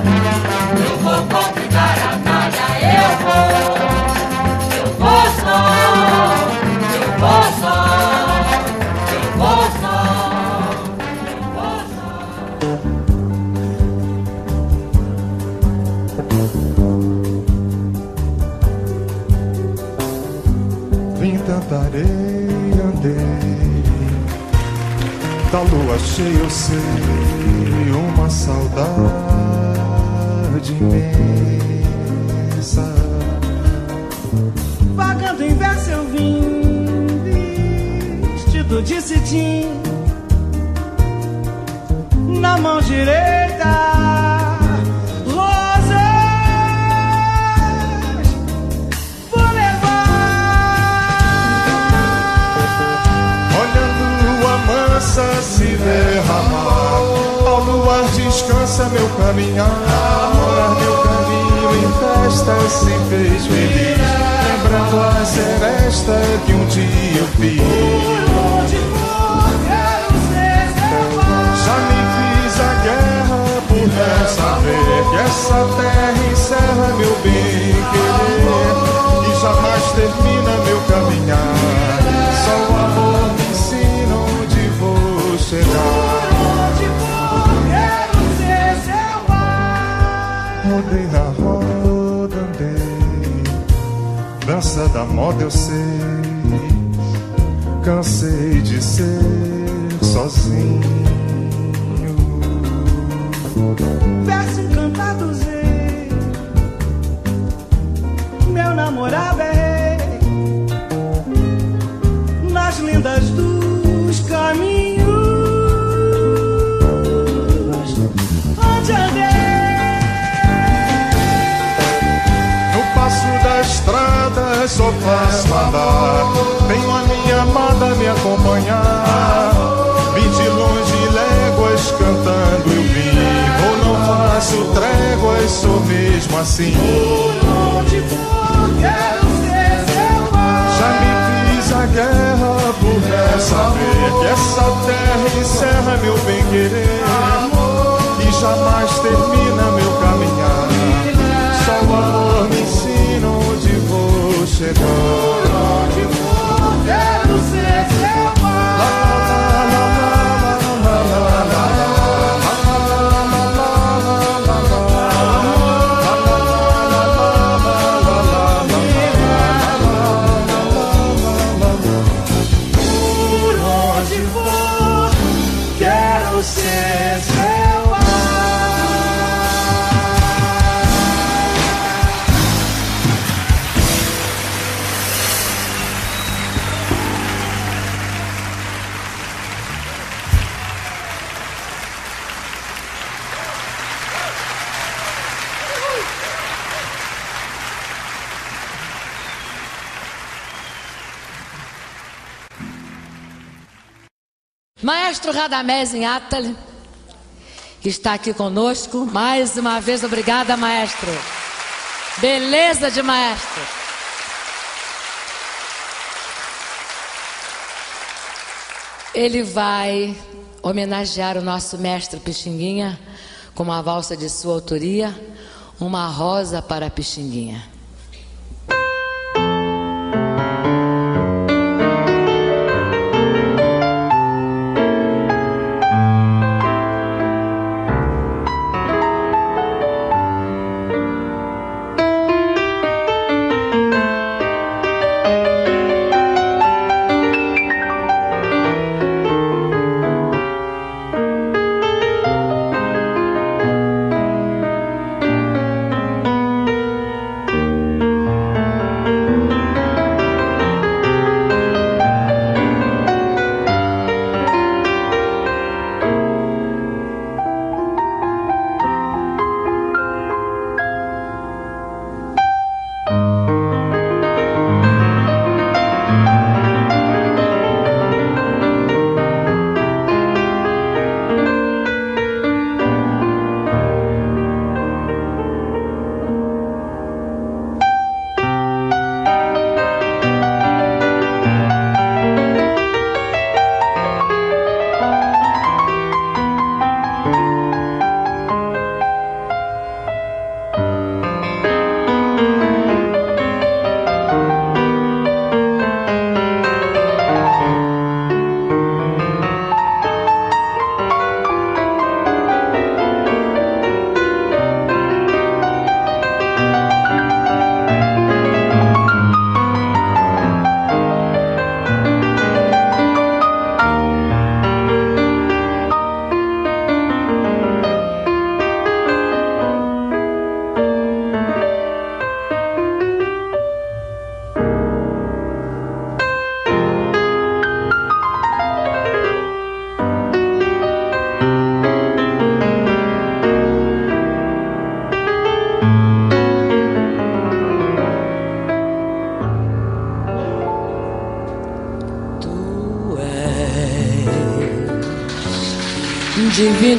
Maestro Radamés Inátale, que está aqui conosco. Mais uma vez, obrigada, maestro. Beleza de maestro. Ele vai homenagear o nosso mestre Pixinguinha com uma valsa de sua autoria, Uma Rosa para Pixinguinha.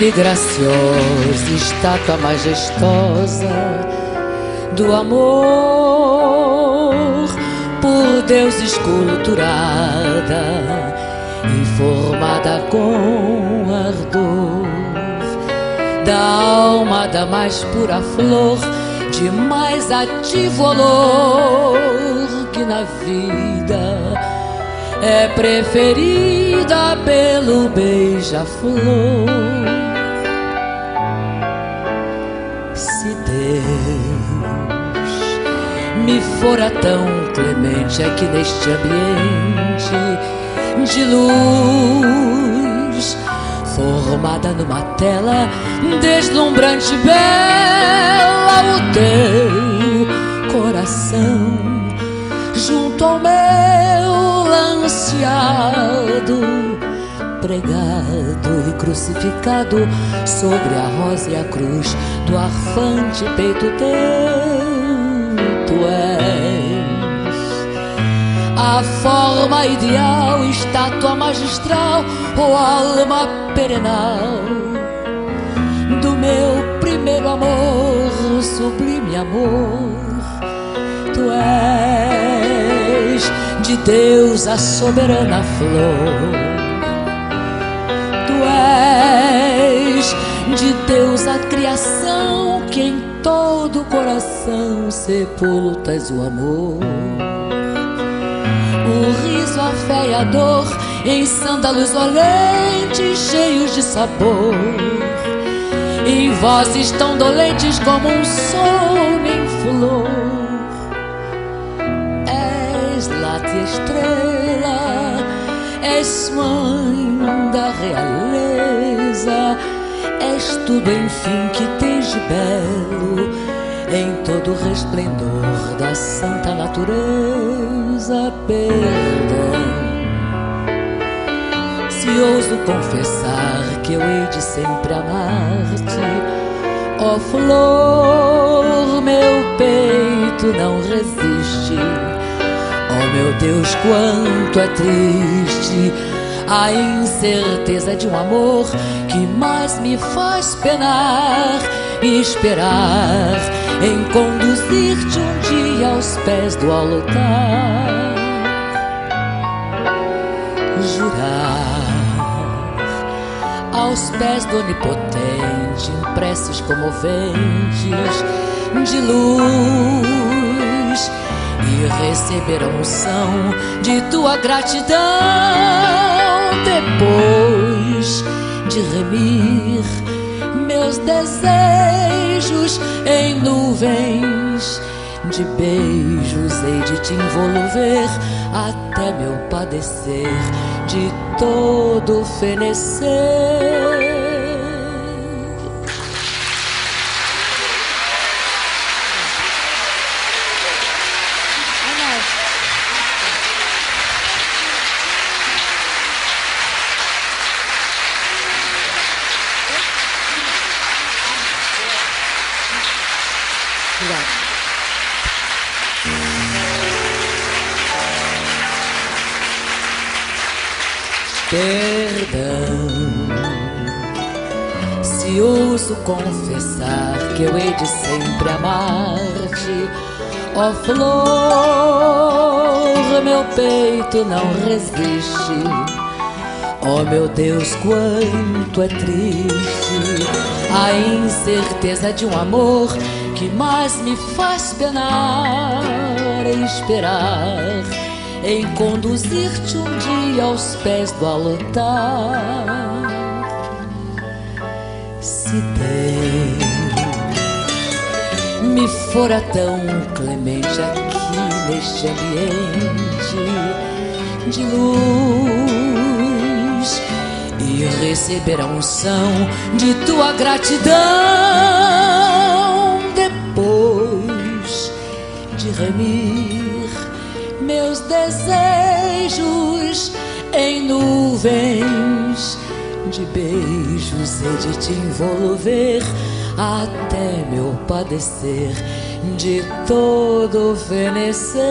Divina e graciosa, estátua majestosa do amor, por Deus esculturada e formada com ardor da alma da mais pura flor, de mais ativo olor que na vida é preferida pelo beija-flor. Me fora tão clemente aqui neste ambiente de luz, formada numa tela deslumbrante bela, o teu coração junto ao meu lanceado, pregado e crucificado sobre a rosa e a cruz do arfante peito teu, a forma ideal, estátua magistral ou alma perenal do meu primeiro amor, sublime amor. Tu és de Deus a soberana flor. Tu és de Deus a criação que em todo coração sepultas o amor. Fé e a dor em sândalos olentes cheios de sabor. Em vozes tão dolentes como um sono em flor. És late estrela, és mãe da realeza, és tudo enfim que tens de belo em todo o resplendor da santa natureza. Perdão. Se ouso confessar que eu hei de sempre amar-te, ó flor, meu peito não resiste. Ó meu Deus, quanto é triste a incerteza de um amor que mais me faz penar e esperar em conduzir-te um dia aos pés do altar. Aos pés do Onipotente, preces comoventes de luz, e receber a unção de tua gratidão. Depois de remir meus desejos em nuvens de beijos hei de te envolver até meu padecer de todo fenecer. Confessar que eu hei de sempre amar-te, ó flor, meu peito não resiste. Ó meu Deus, quanto é triste a incerteza de um amor que mais me faz penar e esperar em conduzir-te um dia aos pés do altar. Me fora tão clemente aqui neste ambiente de luz e receber a unção de tua gratidão depois de remir meus desejos em nuvens de beijos e de te envolver até meu padecer de todo fenecer.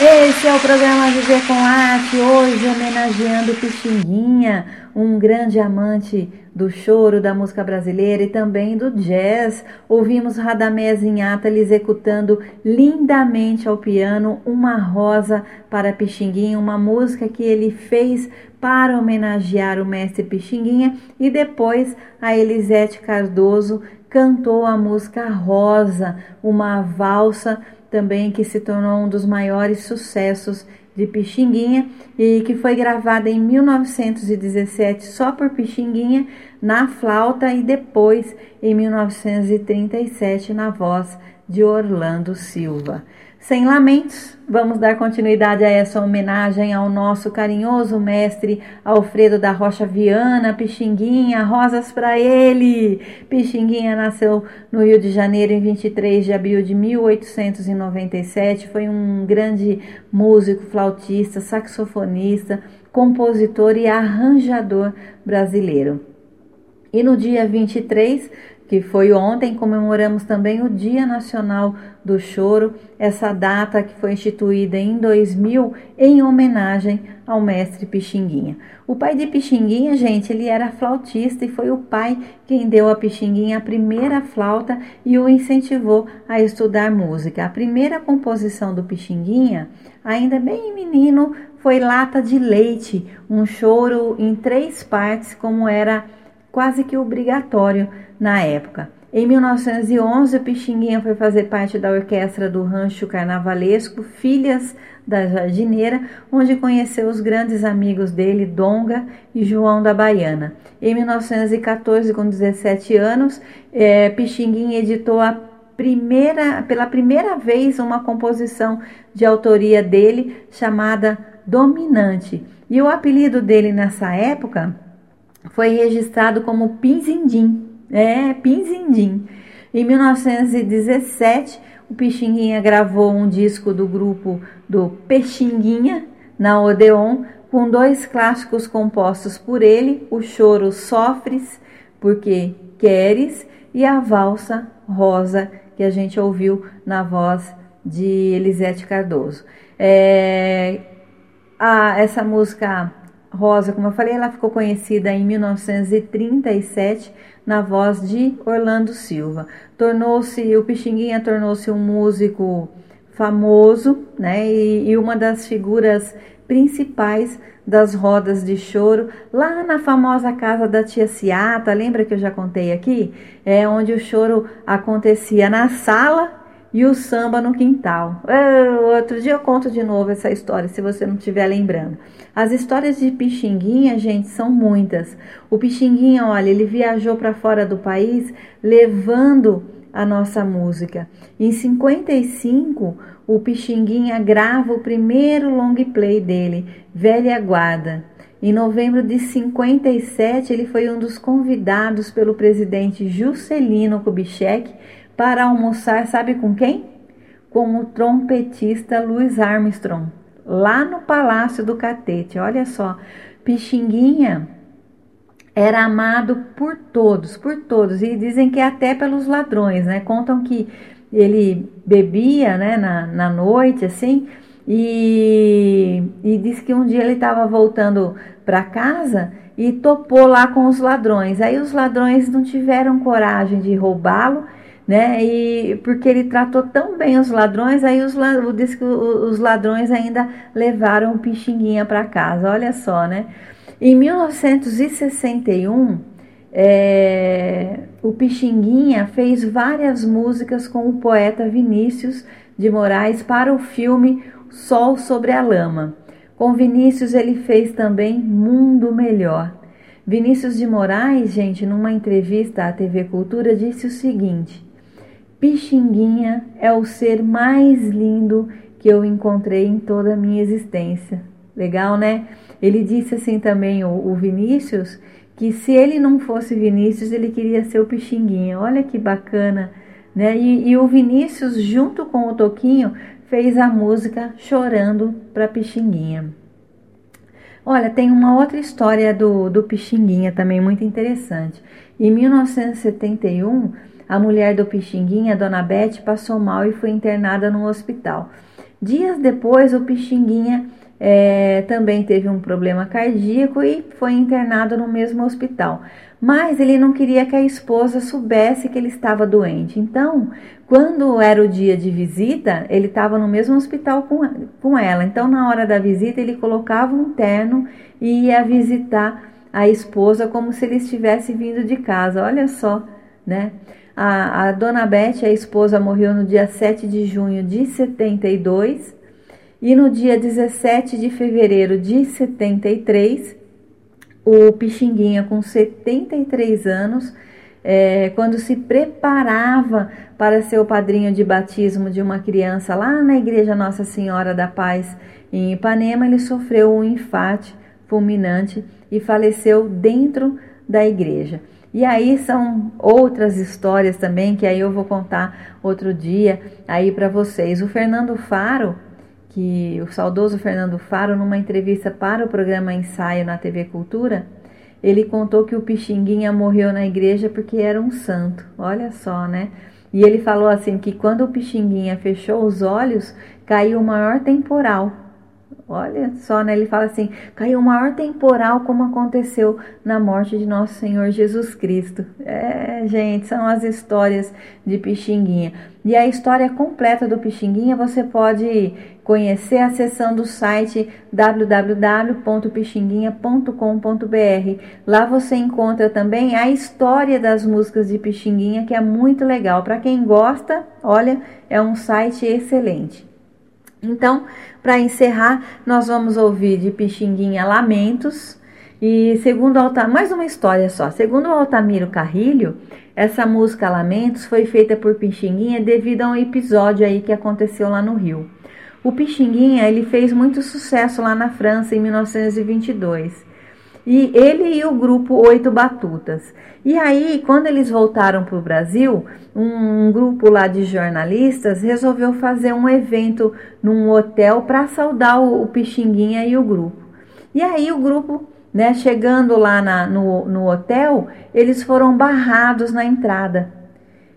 Esse é o programa Viver com Arte, hoje homenageando Pixinguinha, um grande amante do choro da música brasileira e também do jazz. Ouvimos Radamés Inhatali executando lindamente ao piano Uma Rosa para Pixinguinha, uma música que ele fez para homenagear o mestre Pixinguinha e depois a Elisete Cardoso cantou a música Rosa, uma valsa também que se tornou um dos maiores sucessos de Pixinguinha e que foi gravada em 1917 só por Pixinguinha na flauta e depois em 1937 na voz de Orlando Silva. Sem lamentos, vamos dar continuidade a essa homenagem ao nosso carinhoso mestre Alfredo da Rocha Viana, Pixinguinha, rosas para ele. Pixinguinha nasceu no Rio de Janeiro em 23 de abril de 1897, foi um grande músico, flautista, saxofonista, compositor e arranjador brasileiro. E no dia 23 que foi ontem, comemoramos também o Dia Nacional do Choro, essa data que foi instituída em 2000 em homenagem ao mestre Pixinguinha. O pai de Pixinguinha, gente, ele era flautista e foi o pai quem deu a Pixinguinha a primeira flauta e o incentivou a estudar música. A primeira composição do Pixinguinha, ainda bem menino, foi Lata de Leite, um choro em três partes, como era quase que obrigatório na época. Em 1911, o Pixinguinha foi fazer parte da orquestra do Rancho Carnavalesco Filhas da Jardineira, onde conheceu os grandes amigos dele, Donga e João da Baiana. Em 1914, com 17 anos, é, Pixinguinha editou a primeira, pela primeira vez uma composição de autoria dele chamada Dominante. E o apelido dele nessa época foi registrado como Pinzindim. É, Pinzindim. Em 1917, o Pixinguinha gravou um disco do grupo do Peixinguinha na Odeon, com dois clássicos compostos por ele, o choro Sofres, porque queres, e a valsa Rosa, que a gente ouviu na voz de Elisete Cardoso. É, a, essa música Rosa, como eu falei, ela ficou conhecida em 1937 na voz de Orlando Silva. Tornou-se, o Pixinguinha tornou-se um músico famoso, né? E, e, uma das figuras principais das rodas de choro lá na famosa casa da tia Ciata, lembra que eu já contei aqui? É onde o choro acontecia na sala e o samba no quintal. Eu, outro dia eu conto de novo essa história, se você não estiver lembrando. As histórias de Pixinguinha, gente, são muitas. O Pixinguinha, olha, ele viajou para fora do país levando a nossa música. Em 55, o Pixinguinha grava o primeiro long play dele, Velha Guarda. Em novembro de 57, ele foi um dos convidados pelo presidente Juscelino Kubitschek para almoçar, sabe com quem? Com o trompetista Louis Armstrong, lá no Palácio do Catete. Olha só, Pixinguinha era amado por todos, por todos, e dizem que até pelos ladrões, né? Contam que ele bebia, né, na, na noite, assim, e, e diz que um dia ele estava voltando para casa e topou lá com os ladrões. Aí os ladrões não tiveram coragem de roubá-lo né? E porque ele tratou tão bem os ladrões, aí os, que os ladrões ainda levaram o Pixinguinha para casa. Olha só, né? Em 1961, é, o Pixinguinha fez várias músicas com o poeta Vinícius de Moraes para o filme Sol sobre a Lama. Com Vinícius ele fez também Mundo Melhor. Vinícius de Moraes, gente, numa entrevista à TV Cultura, disse o seguinte: Pixinguinha é o ser mais lindo que eu encontrei em toda a minha existência. Legal, né? Ele disse assim também, o, o Vinícius, que se ele não fosse Vinícius, ele queria ser o Pixinguinha. Olha que bacana, né? E, e o Vinícius, junto com o Toquinho, fez a música Chorando para Pixinguinha. Olha, tem uma outra história do, do Pixinguinha também muito interessante. Em 1971, a mulher do Pixinguinha, Dona Bete, passou mal e foi internada no hospital. Dias depois, o Pixinguinha é, também teve um problema cardíaco e foi internado no mesmo hospital. Mas ele não queria que a esposa soubesse que ele estava doente. Então, quando era o dia de visita, ele estava no mesmo hospital com, com ela. Então, na hora da visita, ele colocava um terno e ia visitar a esposa como se ele estivesse vindo de casa. Olha só, né? A, a dona Beth, a esposa, morreu no dia 7 de junho de 72 e no dia 17 de fevereiro de 73, o Pixinguinha, com 73 anos, é, quando se preparava para ser o padrinho de batismo de uma criança lá na Igreja Nossa Senhora da Paz em Ipanema, ele sofreu um infarte fulminante e faleceu dentro da igreja. E aí são outras histórias também que aí eu vou contar outro dia aí para vocês. O Fernando Faro, que o saudoso Fernando Faro, numa entrevista para o programa Ensaio na TV Cultura, ele contou que o Pixinguinha morreu na igreja porque era um santo. Olha só, né? E ele falou assim que quando o Pixinguinha fechou os olhos, caiu o maior temporal Olha só, né? Ele fala assim: caiu o maior temporal como aconteceu na morte de nosso Senhor Jesus Cristo. É, gente, são as histórias de Pixinguinha. E a história completa do Pixinguinha você pode conhecer acessando o site www.pixinguinha.com.br. Lá você encontra também a história das músicas de Pixinguinha, que é muito legal. Para quem gosta, olha, é um site excelente. Então, para encerrar, nós vamos ouvir de Pixinguinha Lamentos. E segundo Altamiro, mais uma história só. Segundo Altamiro Carrilho, essa música Lamentos foi feita por Pixinguinha devido a um episódio aí que aconteceu lá no Rio. O Pixinguinha, ele fez muito sucesso lá na França em 1922. E ele e o grupo Oito Batutas. E aí, quando eles voltaram para o Brasil, um, grupo lá de jornalistas resolveu fazer um evento num hotel para saudar o, Pixinguinha e o grupo. E aí o grupo, né, chegando lá na, no, no hotel, eles foram barrados na entrada.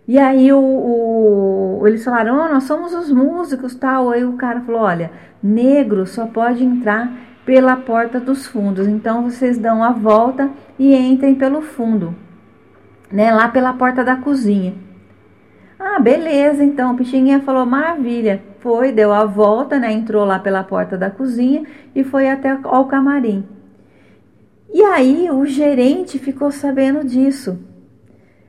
E aí o, o, eles falaram, oh, nós somos os músicos, tal. Aí o cara falou, olha, negro só pode entrar pela porta dos fundos. Então vocês dão a volta e entrem pelo fundo, né? Lá pela porta da cozinha. Ah, beleza. Então o Pixinguinha falou: maravilha. Foi, deu a volta, né? Entrou lá pela porta da cozinha e foi até ao camarim. E aí o gerente ficou sabendo disso.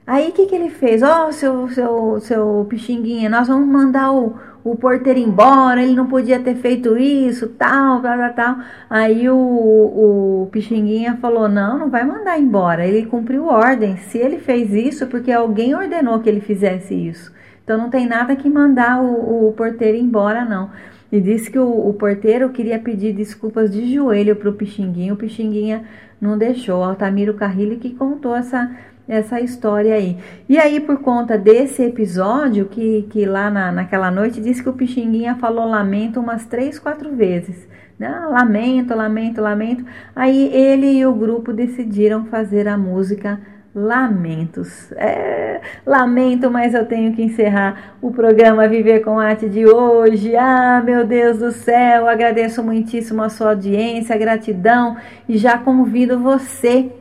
Aí o que, que ele fez? Ó, oh, seu, seu, seu Pixinguinha, nós vamos mandar o, o porteiro embora, ele não podia ter feito isso, tal, tal, tal, tal. Aí o, o Pixinguinha falou: não, não vai mandar embora. Ele cumpriu ordem. Se ele fez isso, porque alguém ordenou que ele fizesse isso. Então não tem nada que mandar o, o porteiro embora, não. E disse que o, o porteiro queria pedir desculpas de joelho para o Pixinguinha. O Pixinguinha não deixou. Altamiro Carrilho que contou essa essa história aí. E aí, por conta desse episódio, que, que lá na, naquela noite disse que o Pixinguinha falou lamento umas três, quatro vezes. Né? Lamento, lamento, lamento. Aí ele e o grupo decidiram fazer a música Lamentos. É, lamento, mas eu tenho que encerrar o programa Viver com Arte de hoje. Ah, meu Deus do céu, agradeço muitíssimo a sua audiência, gratidão e já convido você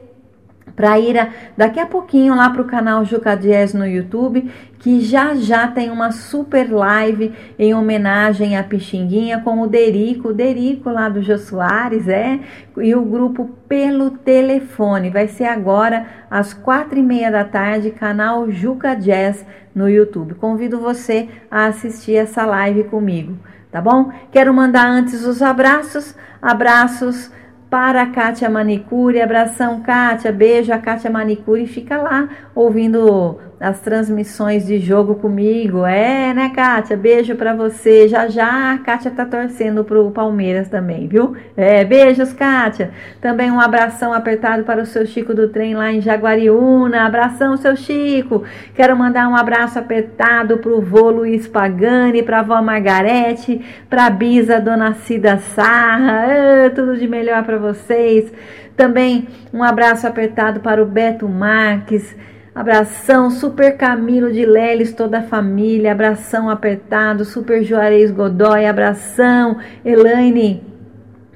para ir a, daqui a pouquinho lá para o canal Juca Jazz no YouTube, que já já tem uma super live em homenagem à Pixinguinha com o Derico, o Derico lá do Jô Soares, é, e o grupo pelo telefone. Vai ser agora às quatro e meia da tarde, canal Juca Jazz no YouTube. Convido você a assistir essa live comigo, tá bom? Quero mandar antes os abraços, abraços para a Kátia Manicure. Abração, Kátia. Beijo a Kátia Manicure. Fica lá ouvindo as transmissões de jogo comigo. É, né, Kátia? Beijo para você. Já já a Kátia tá torcendo pro Palmeiras também, viu? É, beijos, Kátia. Também um abração apertado para o seu Chico do trem lá em Jaguariúna. Abração, seu Chico. Quero mandar um abraço apertado pro vô Luiz Pagani, pra avó Margarete, pra Bisa Dona Cida Sarra. É, tudo de melhor para vocês. Também um abraço apertado para o Beto Marques Abração, Super Camilo de Leles, toda a família. Abração apertado, Super Juarez Godoy. Abração, Elaine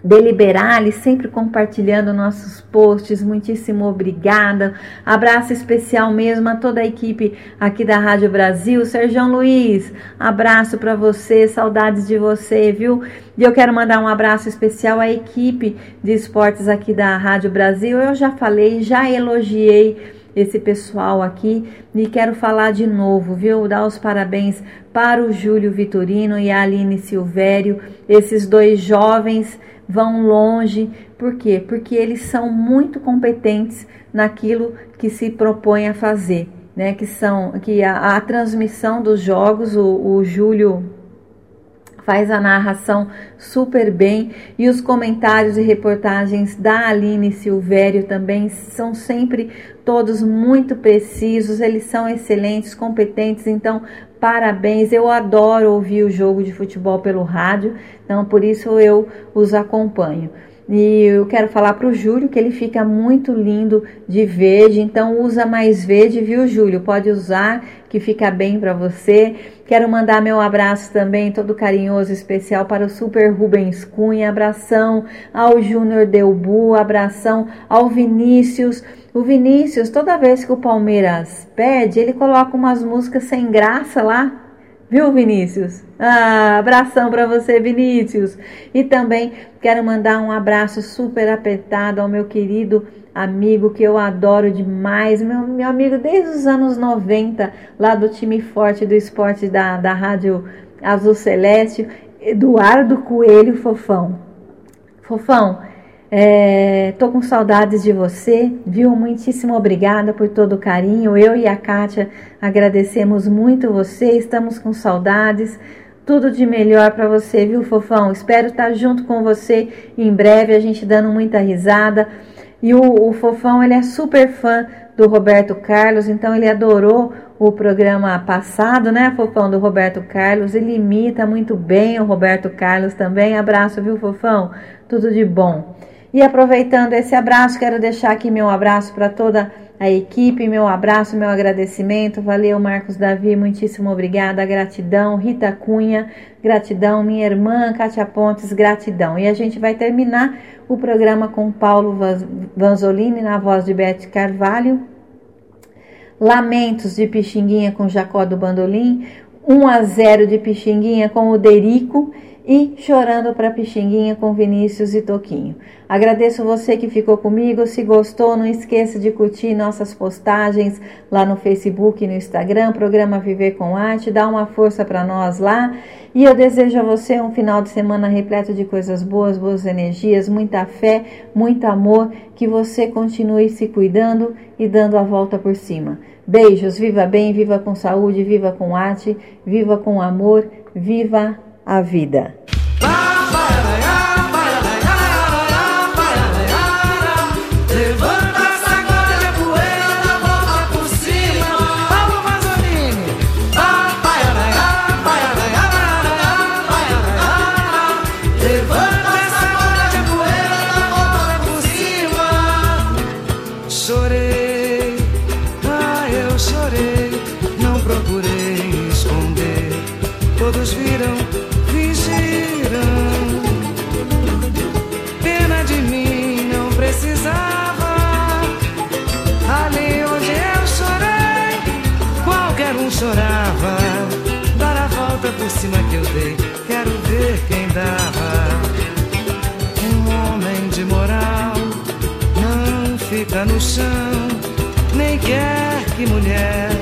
Deliberale, sempre compartilhando nossos posts. Muitíssimo obrigada. Abraço especial mesmo a toda a equipe aqui da Rádio Brasil. Sérgio Luiz, abraço para você, saudades de você, viu? E eu quero mandar um abraço especial à equipe de esportes aqui da Rádio Brasil. Eu já falei, já elogiei esse pessoal aqui e quero falar de novo, viu? Dar os parabéns para o Júlio Vitorino e a Aline Silvério, esses dois jovens vão longe. Por quê? Porque eles são muito competentes naquilo que se propõe a fazer, né? Que são que a, a transmissão dos jogos, o, o Júlio faz a narração super bem e os comentários e reportagens da Aline Silvério também são sempre todos muito precisos, eles são excelentes, competentes, então parabéns. Eu adoro ouvir o jogo de futebol pelo rádio, então por isso eu os acompanho. E eu quero falar para o Júlio que ele fica muito lindo de verde, então usa mais verde, viu, Júlio? Pode usar, que fica bem para você. Quero mandar meu abraço também, todo carinhoso, especial para o Super Rubens Cunha. Abração ao Júnior Delbu, abração ao Vinícius. O Vinícius, toda vez que o Palmeiras perde, ele coloca umas músicas sem graça lá, Viu, Vinícius? Ah, abração para você, Vinícius. E também quero mandar um abraço super apertado ao meu querido amigo que eu adoro demais, meu, meu amigo desde os anos 90, lá do time forte do esporte da, da Rádio Azul Celeste, Eduardo Coelho Fofão. Fofão, é, tô com saudades de você, viu? Muitíssimo obrigada por todo o carinho. Eu e a Kátia agradecemos muito você, estamos com saudades. Tudo de melhor para você, viu, fofão? Espero estar junto com você em breve, a gente dando muita risada. E o, o fofão, ele é super fã do Roberto Carlos, então ele adorou o programa passado, né, fofão, do Roberto Carlos. Ele imita muito bem o Roberto Carlos também. Abraço, viu, fofão? Tudo de bom. E aproveitando esse abraço, quero deixar aqui meu abraço para toda a equipe, meu abraço, meu agradecimento. Valeu, Marcos Davi, muitíssimo obrigada, gratidão. Rita Cunha, gratidão. Minha irmã, Kátia Pontes, gratidão. E a gente vai terminar o programa com Paulo Vanzolini na voz de Beth Carvalho. Lamentos de Pixinguinha com Jacó do Bandolim. 1 a 0 de Pixinguinha com o Derico e Chorando para Pixinguinha com Vinícius e Toquinho. Agradeço você que ficou comigo. Se gostou, não esqueça de curtir nossas postagens lá no Facebook e no Instagram, programa Viver com Arte. Dá uma força para nós lá. E eu desejo a você um final de semana repleto de coisas boas, boas energias, muita fé, muito amor. Que você continue se cuidando e dando a volta por cima. Beijos, viva bem, viva com saúde, viva com arte, viva com amor, viva a vida. Levanta, chão, nem quer que mulher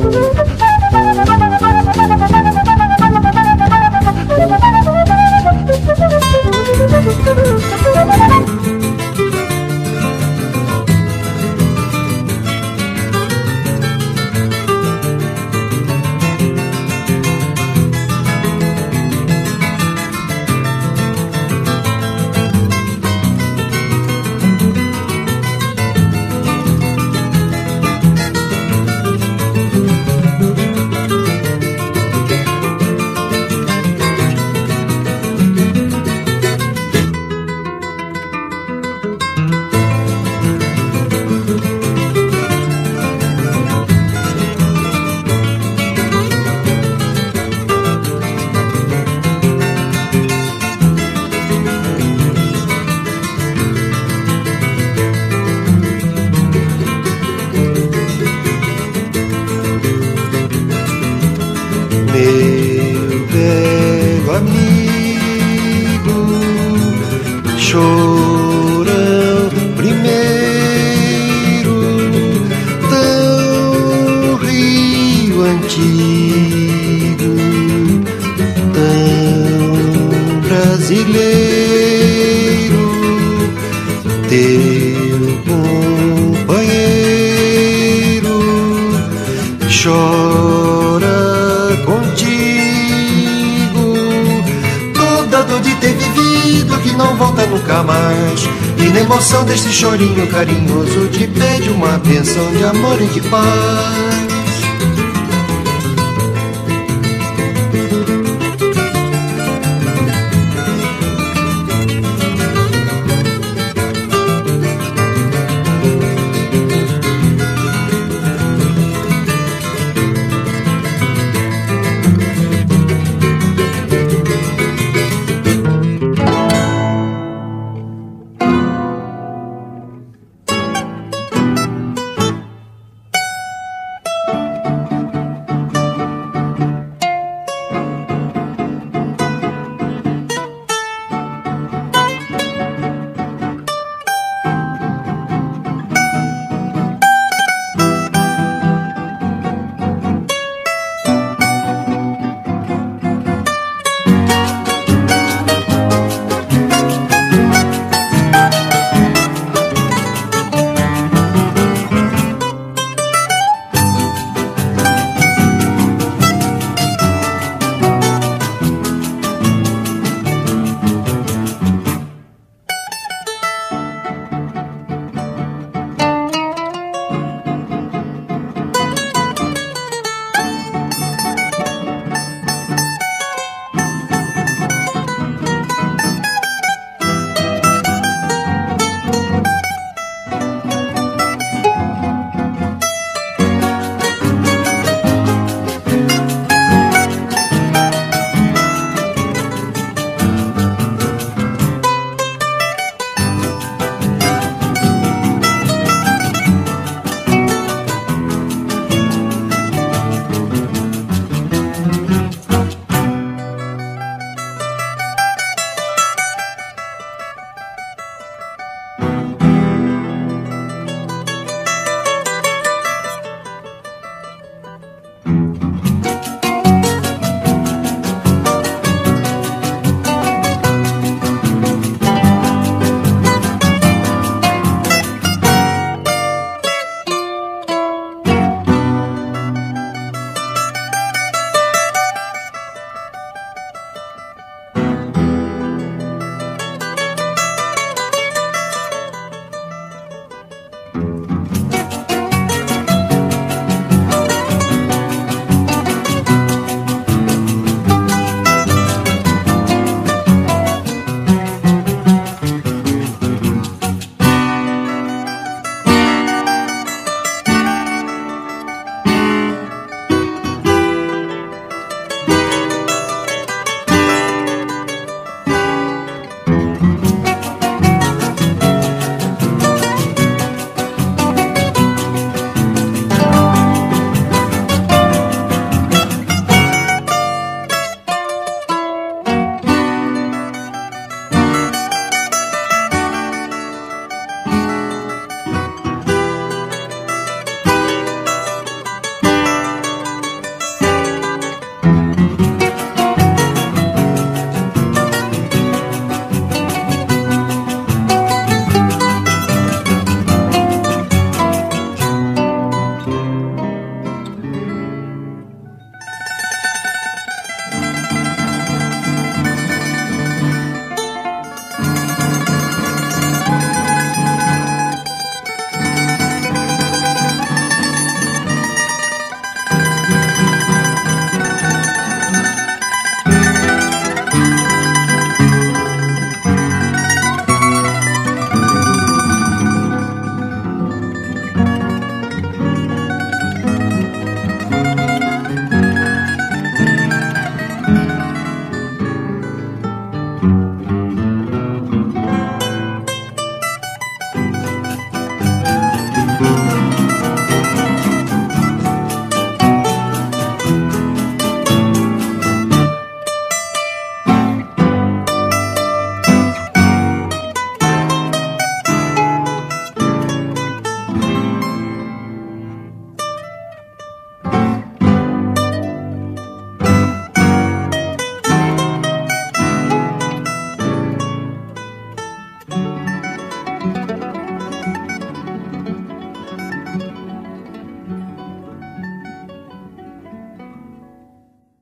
Thank you. Chorinho carinhoso te pede uma benção de amor e de paz.